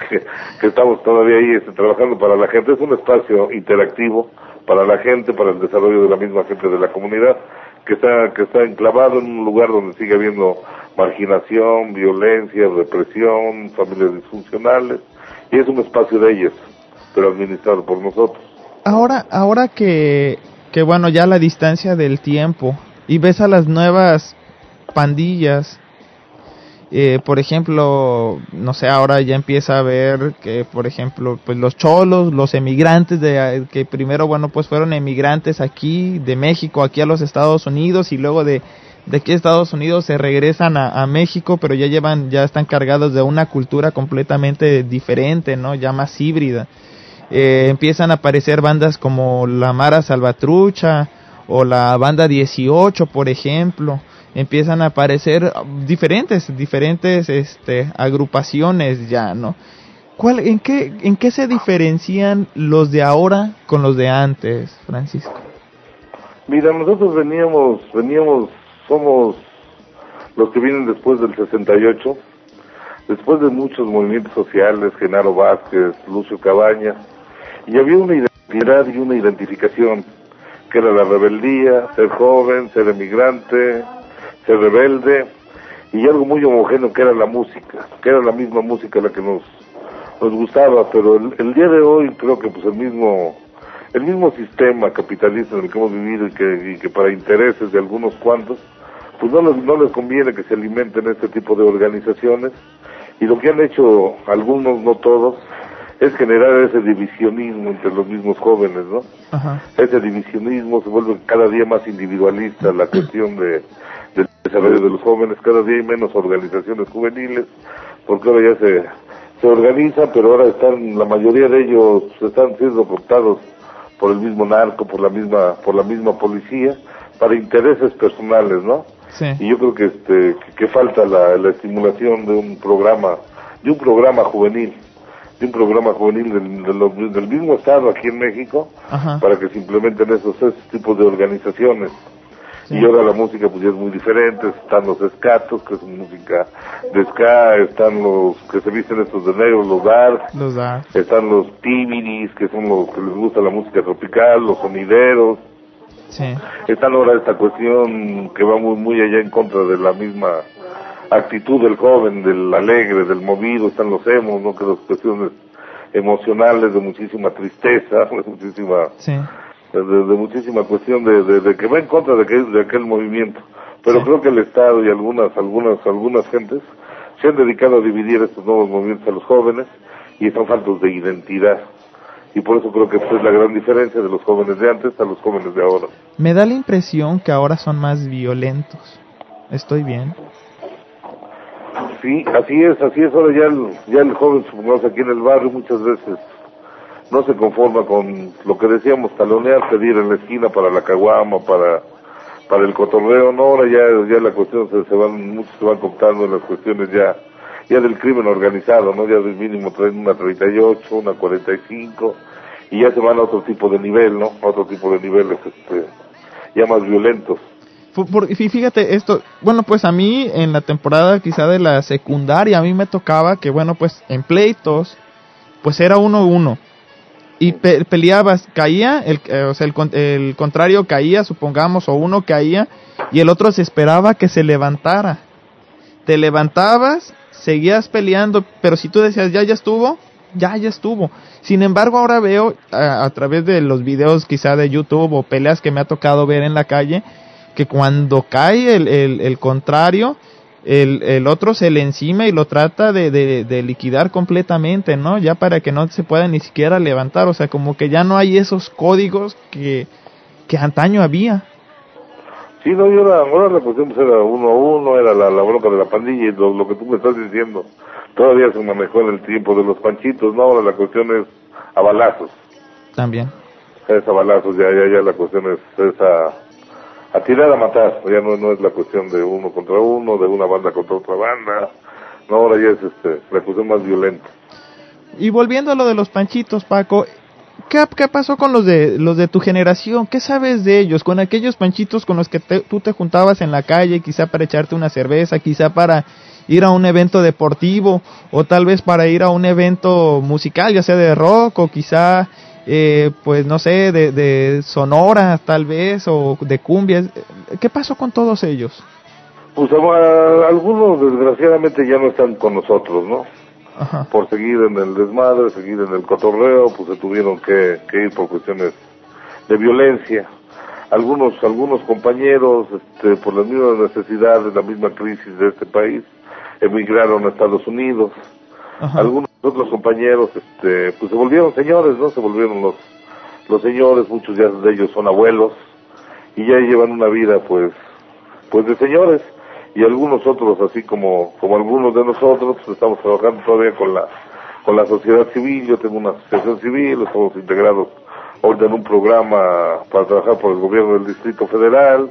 Speaker 14: que, estamos todavía ahí este, trabajando para la gente. Es un espacio interactivo para la gente, para el desarrollo de la misma gente de la comunidad que está que está enclavado en un lugar donde sigue habiendo marginación, violencia, represión, familias disfuncionales y es un espacio de ellos, pero administrado por nosotros.
Speaker 3: Ahora ahora que que bueno, ya la distancia del tiempo y ves a las nuevas pandillas eh, por ejemplo, no sé, ahora ya empieza a ver que, por ejemplo, pues los cholos, los emigrantes de que primero, bueno, pues fueron emigrantes aquí de México, aquí a los Estados Unidos y luego de de aquí a Estados Unidos se regresan a, México, pero ya llevan, ya están cargados de una cultura completamente diferente, ¿no? Ya más híbrida. Eh, empiezan a aparecer bandas como la Mara Salvatrucha o la Banda 18, por ejemplo empiezan a aparecer diferentes, diferentes este, agrupaciones ya, ¿no? ¿Cuál, en, qué, ¿En qué se diferencian los de ahora con los de antes, Francisco?
Speaker 14: Mira, nosotros veníamos, veníamos, somos los que vienen después del 68, después de muchos movimientos sociales, Genaro Vázquez, Lucio Cabaña, y había una identidad y una identificación, que era la rebeldía, ser joven, ser emigrante, rebelde y algo muy homogéneo que era la música, que era la misma música la que nos nos gustaba, pero el, día de hoy creo que pues el mismo el mismo sistema capitalista en el que hemos vivido y que, y que para intereses de algunos cuantos, pues no les, no les conviene que se alimenten este tipo de organizaciones y lo que han hecho algunos, no todos, es generar ese divisionismo entre los mismos jóvenes, ¿no? Ese divisionismo se vuelve cada día más individualista, la cuestión de del desarrollo de los jóvenes, cada día hay menos organizaciones juveniles, porque ahora ya se, se organizan, pero ahora están, la mayoría de ellos están siendo cortados por el mismo narco, por la misma, por la misma policía, para intereses personales, ¿no? Y yo creo que este, que, falta la, la, estimulación de un programa, de un programa juvenil, de un programa juvenil del, del, mismo estado aquí en México, para que se implementen esos, esos tipos de organizaciones. Y ahora la música pues ya es muy diferente, están los escatos, que es música de ska, están los que se visten estos de negro, los dark,
Speaker 3: los dark.
Speaker 14: están los timiris, que son los que les gusta la música tropical, los sonideros.
Speaker 3: Sí.
Speaker 14: Están ahora esta cuestión que va muy, muy allá en contra de la misma actitud del joven, del alegre, del movido, están los emos, ¿no? Que las cuestiones emocionales de muchísima tristeza, [laughs] de muchísima...
Speaker 3: Sí
Speaker 14: de, muchísima cuestión de, de, que va en contra de, aquel, de aquel movimiento. Pero creo que el Estado y algunas, algunas, algunas gentes se han dedicado a dividir estos nuevos movimientos a los jóvenes y están faltos de identidad. Y por eso creo que esta es la gran diferencia de los jóvenes de antes a los jóvenes de ahora.
Speaker 3: Me da la impresión que ahora son más violentos. ¿Estoy bien?
Speaker 14: Sí, así es, así es. Ahora ya el, ya el joven, supongamos aquí en el barrio, muchas veces no se conforma con lo que decíamos, talonear, pedir en la esquina para la caguama, para para el cotorreo, no, ahora ya, ya la cuestión se, se van, muchos se van contando en las cuestiones ya, ya del crimen organizado, ¿no? Ya del mínimo traen una 38, una 45, y ya se van a otro tipo de nivel, ¿no? A otro tipo de niveles, este, ya más violentos.
Speaker 3: fíjate esto, bueno pues a mí en la temporada quizá de la secundaria a mí me tocaba que bueno pues en pleitos pues era uno uno y peleabas, caía, el, eh, o sea, el, el, contrario caía, supongamos, o uno caía, y el otro se esperaba que se levantara. Te levantabas, seguías peleando, pero si tú decías, ya, ya estuvo, ya, ya estuvo. Sin embargo, ahora veo a, a través de los videos quizá de YouTube o peleas que me ha tocado ver en la calle, que cuando cae el, el, el contrario, el, el otro se le encima y lo trata de, de, liquidar completamente, ¿no? Ya para que no se pueda ni siquiera levantar, o sea, como que ya no hay esos códigos que, que antaño había.
Speaker 14: Sí, no, yo ahora, ahora la cuestión pues, era uno a uno, era la, la bronca de la pandilla y lo, lo, que tú me estás diciendo, todavía se manejó en el tiempo de los panchitos, ¿no? Ahora la cuestión es a balazos.
Speaker 3: También.
Speaker 14: Es a balazos, ya, ya, ya la cuestión es, esa a, tirar a matar, ya no, no es la cuestión de uno contra uno, de una banda contra otra banda, no, ahora ya es este, la cuestión más violenta.
Speaker 3: Y volviendo a lo de los panchitos, Paco, ¿Qué, ¿Qué, pasó con los de los de tu generación? ¿Qué sabes de ellos? Con aquellos panchitos con los que tú te juntabas en la calle, quizá para echarte una cerveza, quizá para ir a un evento deportivo o tal vez para ir a un evento musical, ya sea de rock o quizá, eh, pues no sé, de, de sonora tal vez o de cumbias. ¿Qué pasó con todos ellos?
Speaker 14: Pues algunos desgraciadamente ya no están con nosotros, ¿no? por seguir en el desmadre, seguir en el cotorreo, pues se tuvieron que, ir por cuestiones de violencia. Algunos, algunos compañeros, este, por las mismas necesidades, la misma crisis de este país, emigraron a Estados Unidos. Algunos otros compañeros, este, pues se volvieron señores, ¿no? Se volvieron los, los señores, muchos ya de ellos son abuelos y ya llevan una vida, pues, pues de señores y algunos otros, así como, como algunos de nosotros, pues, estamos trabajando todavía con la, con la sociedad civil, yo tengo una asociación civil, estamos integrados ahorita en un programa para trabajar por el gobierno del Distrito Federal,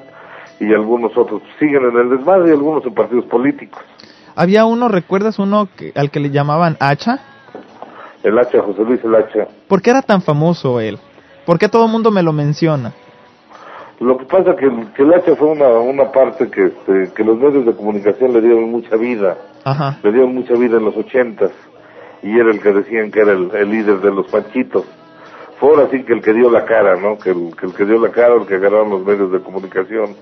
Speaker 14: y algunos otros siguen en el desmadre y algunos en partidos políticos.
Speaker 3: Había uno, ¿recuerdas uno que, al que le llamaban Hacha?
Speaker 14: El Hacha, José Luis el Hacha.
Speaker 3: ¿Por qué era tan famoso él? ¿Por qué todo el mundo me lo menciona?
Speaker 14: Lo que pasa que, que el hacha fue una, una parte que, este, que los medios de comunicación le dieron mucha vida. Le dieron mucha vida en los ochentas. Y era el que decían que era el, líder de los panchitos. Fue ahora sí que el que dio la cara, ¿no? Que el, que el que dio la cara, el que agarraron los medios de comunicación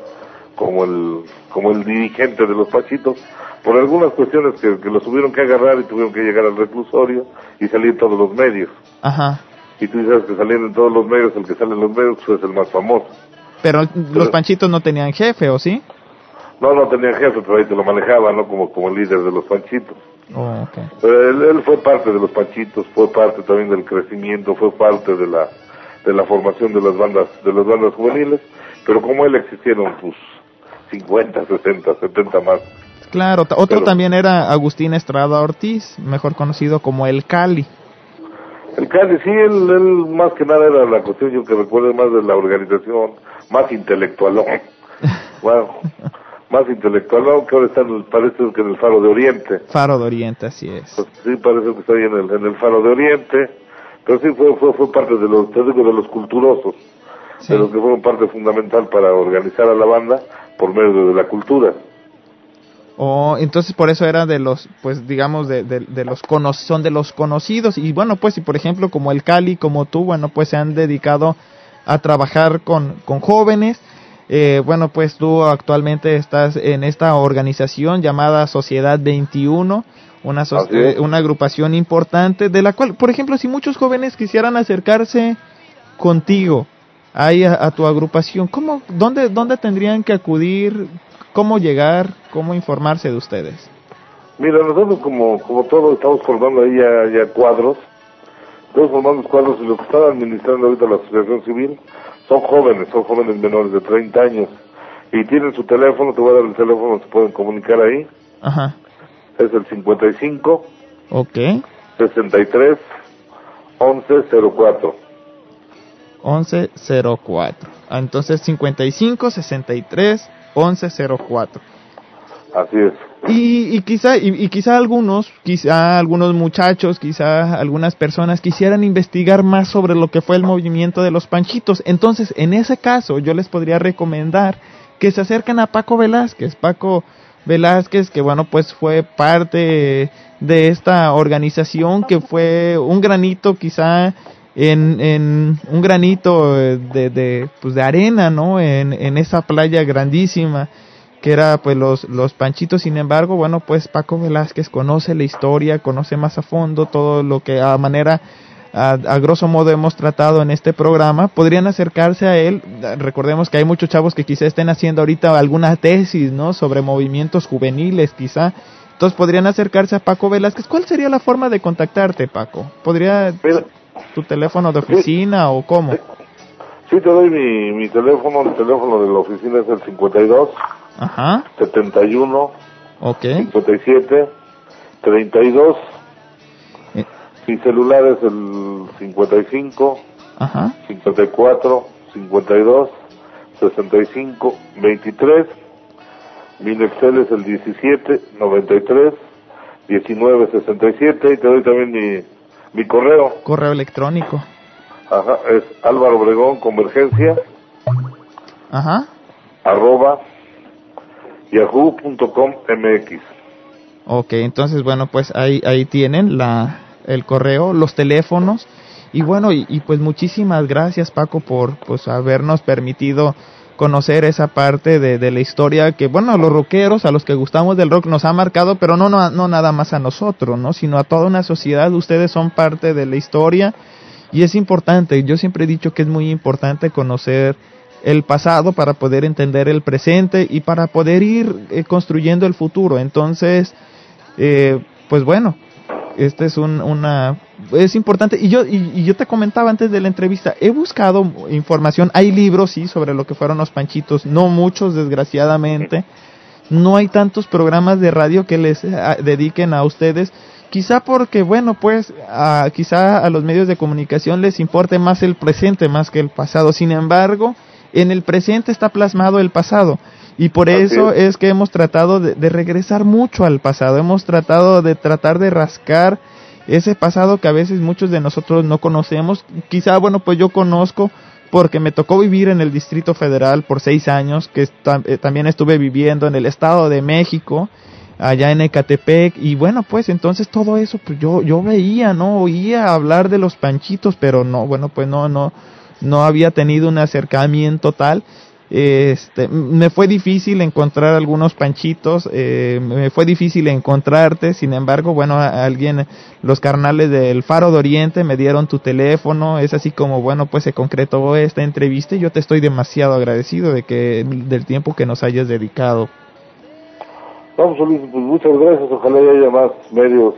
Speaker 14: como el, como el dirigente de los panchitos. Por algunas cuestiones que, que los tuvieron que agarrar y tuvieron que llegar al reclusorio y salir todos los medios.
Speaker 3: Ajá.
Speaker 14: Y tú dices que saliendo en todos los medios, el que sale en los medios pues, es el más famoso.
Speaker 3: Pero los panchitos no tenían jefe, ¿o sí?
Speaker 14: No, no tenían jefe, pero ahí te lo manejaba, ¿no? Como, como líder de los panchitos.
Speaker 3: Oh, okay.
Speaker 14: él, fue parte de los panchitos, fue parte también del crecimiento, fue parte de la de la formación de las bandas de las bandas juveniles, pero como él existieron pues 50, 60, 70 más.
Speaker 3: Claro, otro también era Agustín Estrada Ortiz, mejor conocido como el Cali.
Speaker 14: El Cali, sí, él, él más que nada era la cuestión, yo que recuerdo más de la organización, más intelectual, [laughs] bueno, más intelectual, que ahora está en el, parece que en el Faro de Oriente.
Speaker 3: Faro de Oriente, así es.
Speaker 14: Pues sí, parece que está ahí en el, en el Faro de Oriente, pero sí fue, fue, fue parte de los, te digo, de los culturosos, de los que fueron parte fundamental para organizar a la banda por medio de la cultura.
Speaker 3: Oh, entonces por eso era de los, pues digamos, de, de, de los son de los conocidos. Y bueno, pues, y por ejemplo, como el Cali, como tú, bueno, pues se han dedicado a trabajar con, con jóvenes. Eh, bueno, pues tú actualmente estás en esta organización llamada Sociedad 21, una, una agrupación importante de la cual, por ejemplo, si muchos jóvenes quisieran acercarse contigo, ahí a, tu agrupación, ¿cómo, dónde, ¿dónde tendrían que acudir? ¿Cómo llegar? ¿Cómo informarse de ustedes?
Speaker 14: Mira, nosotros como, como todos estamos formando ahí ya cuadros Estamos formando cuadros y lo que está administrando ahorita la Asociación Civil son jóvenes, son jóvenes menores de 30 años y tienen su teléfono, te voy a dar el teléfono, se pueden comunicar ahí.
Speaker 3: Ajá.
Speaker 14: Es el 55
Speaker 3: Ok.
Speaker 14: 63 1104.
Speaker 3: 1104. Entonces 55 63 1104.
Speaker 14: Así es.
Speaker 3: Y, y quizá y, quizá algunos, quizá algunos muchachos, quizá algunas personas quisieran investigar más sobre lo que fue el movimiento de los panchitos. Entonces, en ese caso, yo les podría recomendar que se acerquen a Paco Velázquez. Paco Velázquez, que bueno, pues fue parte de esta organización, que fue un granito quizá en, en un granito de, de, pues de arena, ¿no? En, en esa playa grandísima que era pues los, los panchitos, sin embargo, bueno, pues Paco Velázquez conoce la historia, conoce más a fondo todo lo que a manera a, grosso modo hemos tratado en este programa, podrían acercarse a él. Recordemos que hay muchos chavos que quizá estén haciendo ahorita alguna tesis, ¿no? Sobre movimientos juveniles, quizá. Entonces podrían acercarse a Paco Velázquez. ¿Cuál sería la forma de contactarte, Paco? ¿Podría tu teléfono de oficina o cómo?
Speaker 14: Sí, te doy mi, mi teléfono. El teléfono de la oficina es el 52
Speaker 3: Ajá.
Speaker 14: 71
Speaker 3: Ok.
Speaker 14: 57 32 mi celular es el 55,
Speaker 3: Ajá.
Speaker 14: 54, 52, 65, 23. Mi Excel es el 17, 93, 19, 67. Y te doy también mi, mi correo.
Speaker 3: Correo electrónico.
Speaker 14: Ajá, es Álvaro Obregón Convergencia.
Speaker 3: Ajá.
Speaker 14: Arroba yahoo.com mx.
Speaker 3: Ok, entonces bueno, pues ahí, ahí tienen la, el correo, los teléfonos. Y bueno, y, pues muchísimas gracias Paco por pues habernos permitido conocer esa parte de, de, la historia que, bueno, los rockeros, a los que gustamos del rock, nos ha marcado, pero no, no, no nada más a nosotros, ¿no? Sino a toda una sociedad. Ustedes son parte de la historia y es importante. Yo siempre he dicho que es muy importante conocer el pasado para poder entender el presente y para poder ir eh, construyendo el futuro. Entonces, eh, pues bueno, este es un, una es importante. Y yo y, yo te comentaba antes de la entrevista he buscado información hay libros sí sobre lo que fueron los panchitos no muchos desgraciadamente. No hay tantos programas de radio que les ah, dediquen a ustedes. Quizá porque bueno pues a, quizá a los medios de comunicación les importe más el presente más que el pasado. Sin embargo en el presente está plasmado el pasado. Y por eso es. que hemos tratado de, regresar mucho al pasado, hemos tratado de tratar de rascar ese pasado que a veces muchos de nosotros no conocemos. Quizá, bueno, pues yo conozco porque me tocó vivir en el Distrito Federal por seis años, que eh, también estuve viviendo en el Estado de México, allá en Ecatepec, y bueno, pues entonces todo eso, pues yo, yo veía, ¿no? Oía hablar de los panchitos, pero no, bueno, pues no, no, no había tenido un acercamiento tal este, me fue difícil encontrar algunos panchitos, eh, me fue difícil encontrarte, sin embargo, bueno, alguien, los carnales del Faro de Oriente me dieron tu teléfono, es así como, bueno, pues se concretó esta entrevista y yo te estoy demasiado agradecido de que, del tiempo que nos hayas dedicado.
Speaker 14: Vamos, pues muchas gracias, ojalá haya más medios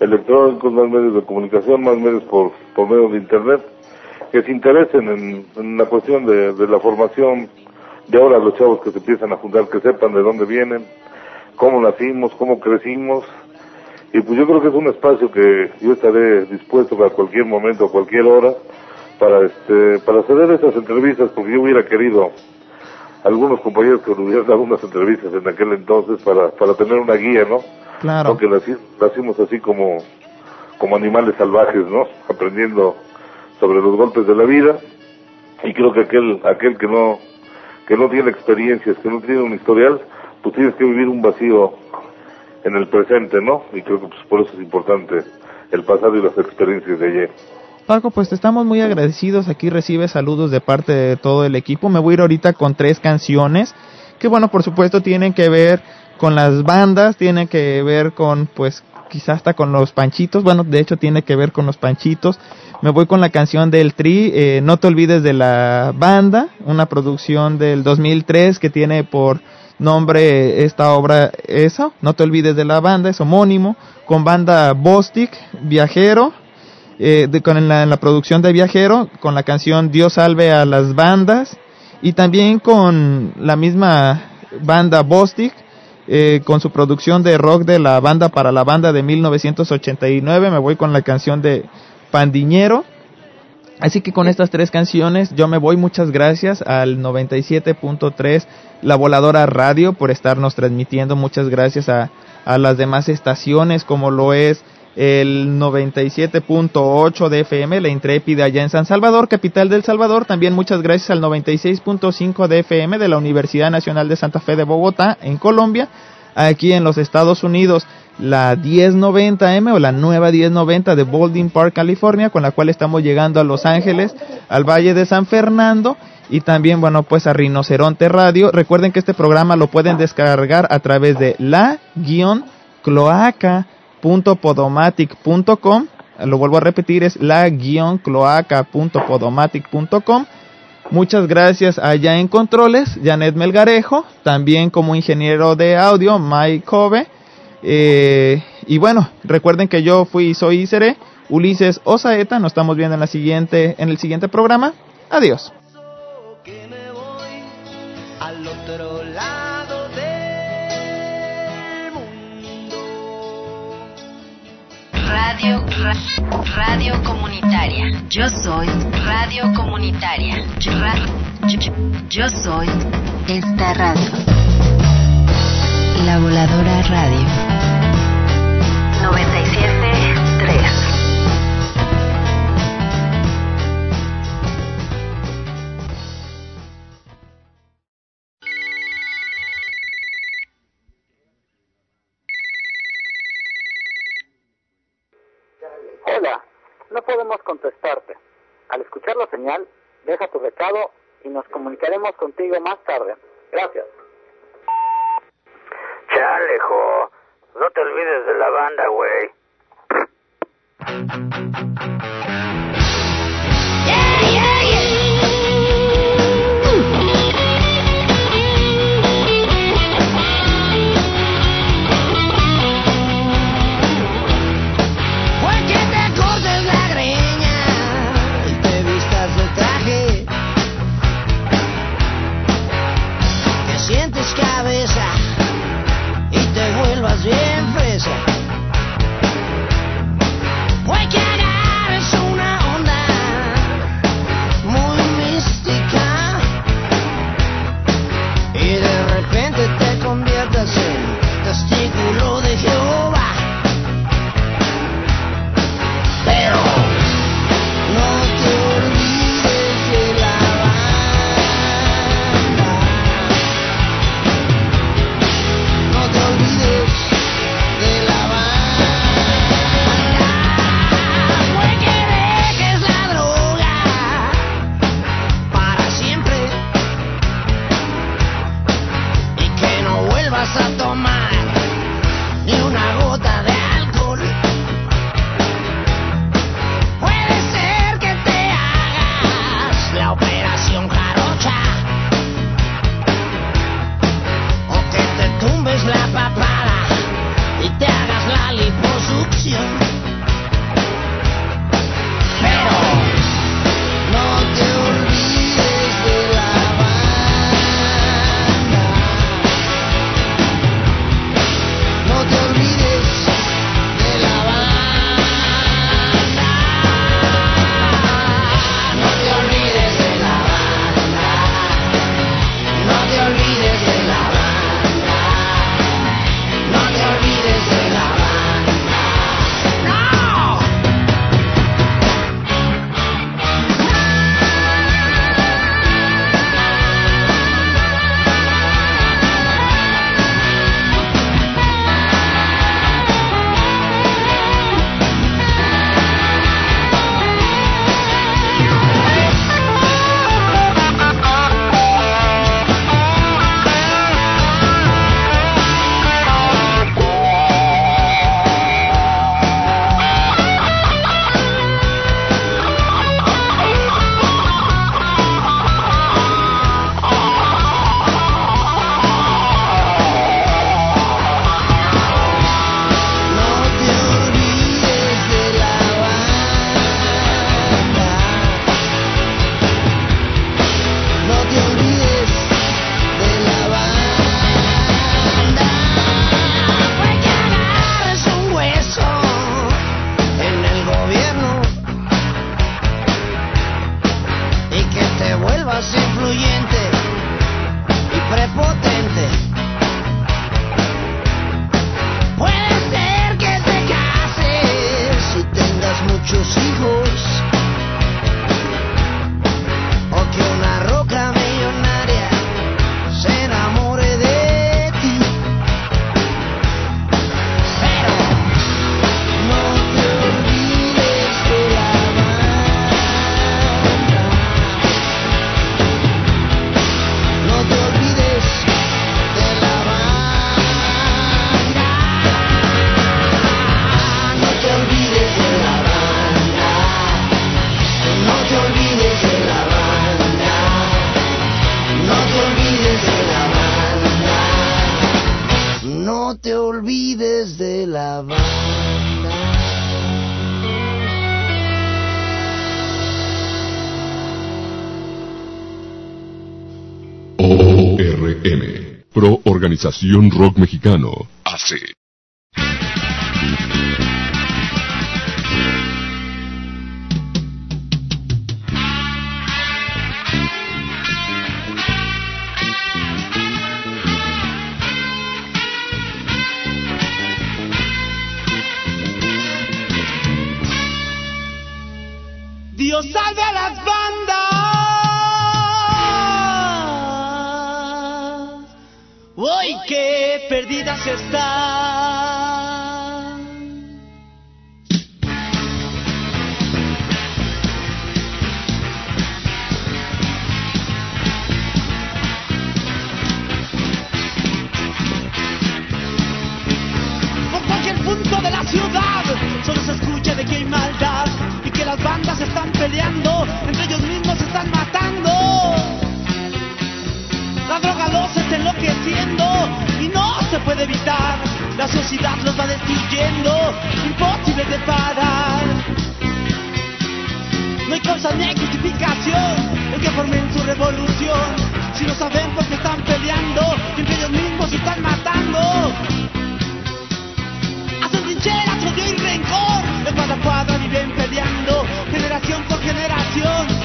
Speaker 14: electrónicos, más medios de comunicación, más medios por, por medio de internet que se interesen en, la cuestión de, la formación de ahora los chavos que se empiezan a juntar, que sepan de dónde vienen, cómo nacimos, cómo crecimos. Y pues yo creo que es un espacio que yo estaré dispuesto a cualquier momento, a cualquier hora, para este, para hacer esas entrevistas, porque yo hubiera querido algunos compañeros que hubieran dado unas entrevistas en aquel entonces para, para tener una guía, ¿no?
Speaker 3: Claro.
Speaker 14: Porque nacimos así como, como animales salvajes, ¿no? Aprendiendo sobre los golpes de la vida y creo que aquel aquel que no que no tiene experiencias, que no tiene un historial, pues tienes que vivir un vacío en el presente, ¿no? Y creo que pues, por eso es importante el pasado y las experiencias de ayer.
Speaker 3: Paco, pues estamos muy agradecidos. Aquí recibe saludos de parte de todo el equipo. Me voy a ir ahorita con tres canciones que, bueno, por supuesto tienen que ver con las bandas, tienen que ver con, pues, quizás hasta con los panchitos. Bueno, de hecho tiene que ver con los panchitos. Me voy con la canción del Tri, eh, No te olvides de la banda, una producción del 2003 que tiene por nombre esta obra eso, No te olvides de la banda, es homónimo, con banda Bostic, Viajero, eh, con la producción de Viajero, con la canción Dios salve a las bandas, y también con la misma banda Bostic, eh, con su producción de rock de la banda para la banda de 1989, me voy con la canción de Pandiñero. Así que con estas tres canciones yo me voy. Muchas gracias al 97.3 La Voladora Radio por estarnos transmitiendo. Muchas gracias a, a las demás estaciones como lo es el 97.8 de FM, la Intrépida allá en San Salvador, capital del Salvador. También muchas gracias al 96.5 de FM de la Universidad Nacional de Santa Fe de Bogotá en Colombia. Aquí en los Estados Unidos la 1090M o la nueva 1090 de Baldwin Park, California, con la cual estamos llegando a Los Ángeles, al Valle de San Fernando y también, bueno, pues a Rinoceronte Radio. Recuerden que este programa lo pueden descargar a través de la-cloaca.podomatic.com lo vuelvo a repetir, es la-cloaca.podomatic.com. Muchas gracias allá en Controles, Janet Melgarejo, también como ingeniero de audio, Mike Cove. Eh, y bueno, recuerden que yo fui soy y seré Ulises Osaeta. Nos estamos viendo en, la siguiente, en el siguiente programa. Adiós.
Speaker 5: Radio, radio comunitaria. Yo soy radio comunitaria. Yo, yo soy esta radio. La Voladora Radio. 97.3.
Speaker 1: podemos contestarte. Al escuchar la señal, deja tu recado y nos comunicaremos contigo más tarde. Gracias.
Speaker 2: Chalejo, no te olvides de la banda, güey.
Speaker 22: sensación rock mexicano
Speaker 21: hace. perdidas están. Por cualquier punto de la ciudad solo se escucha de que hay maldad y que las bandas están peleando puede evitar, la sociedad los va destruyendo, imposible de parar. No hay causa ni hay justificación en que formen su revolución, si no saben por qué están peleando, entre ellos mismos se están matando. Hacen trincheras, odio y rencor, de cuadra a cuadra viven peleando, generación por generación.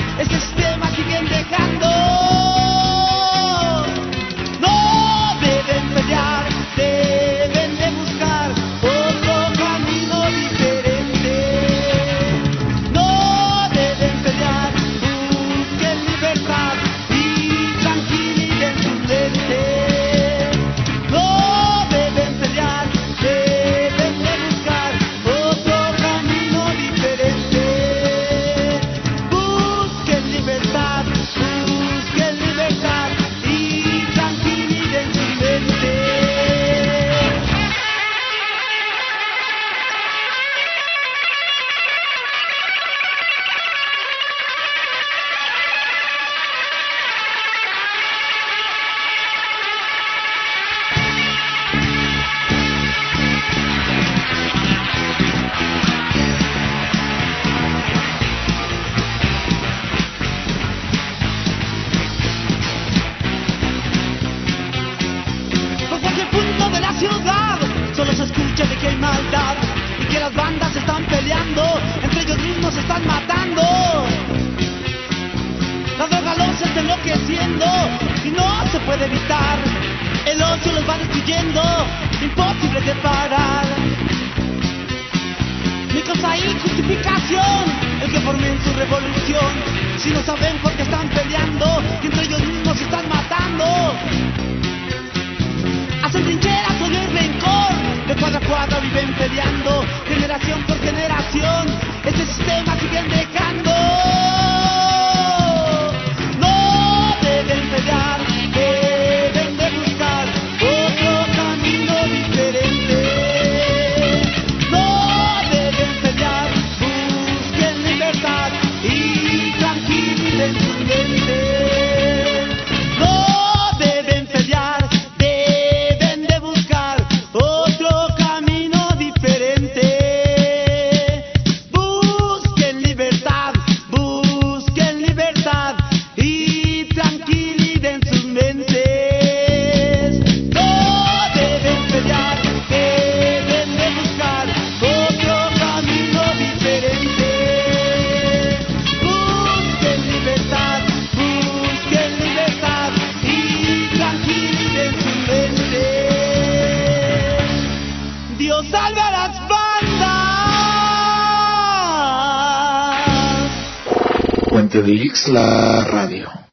Speaker 21: Dios salve a las bandas.
Speaker 6: Puente de Ix, la radio.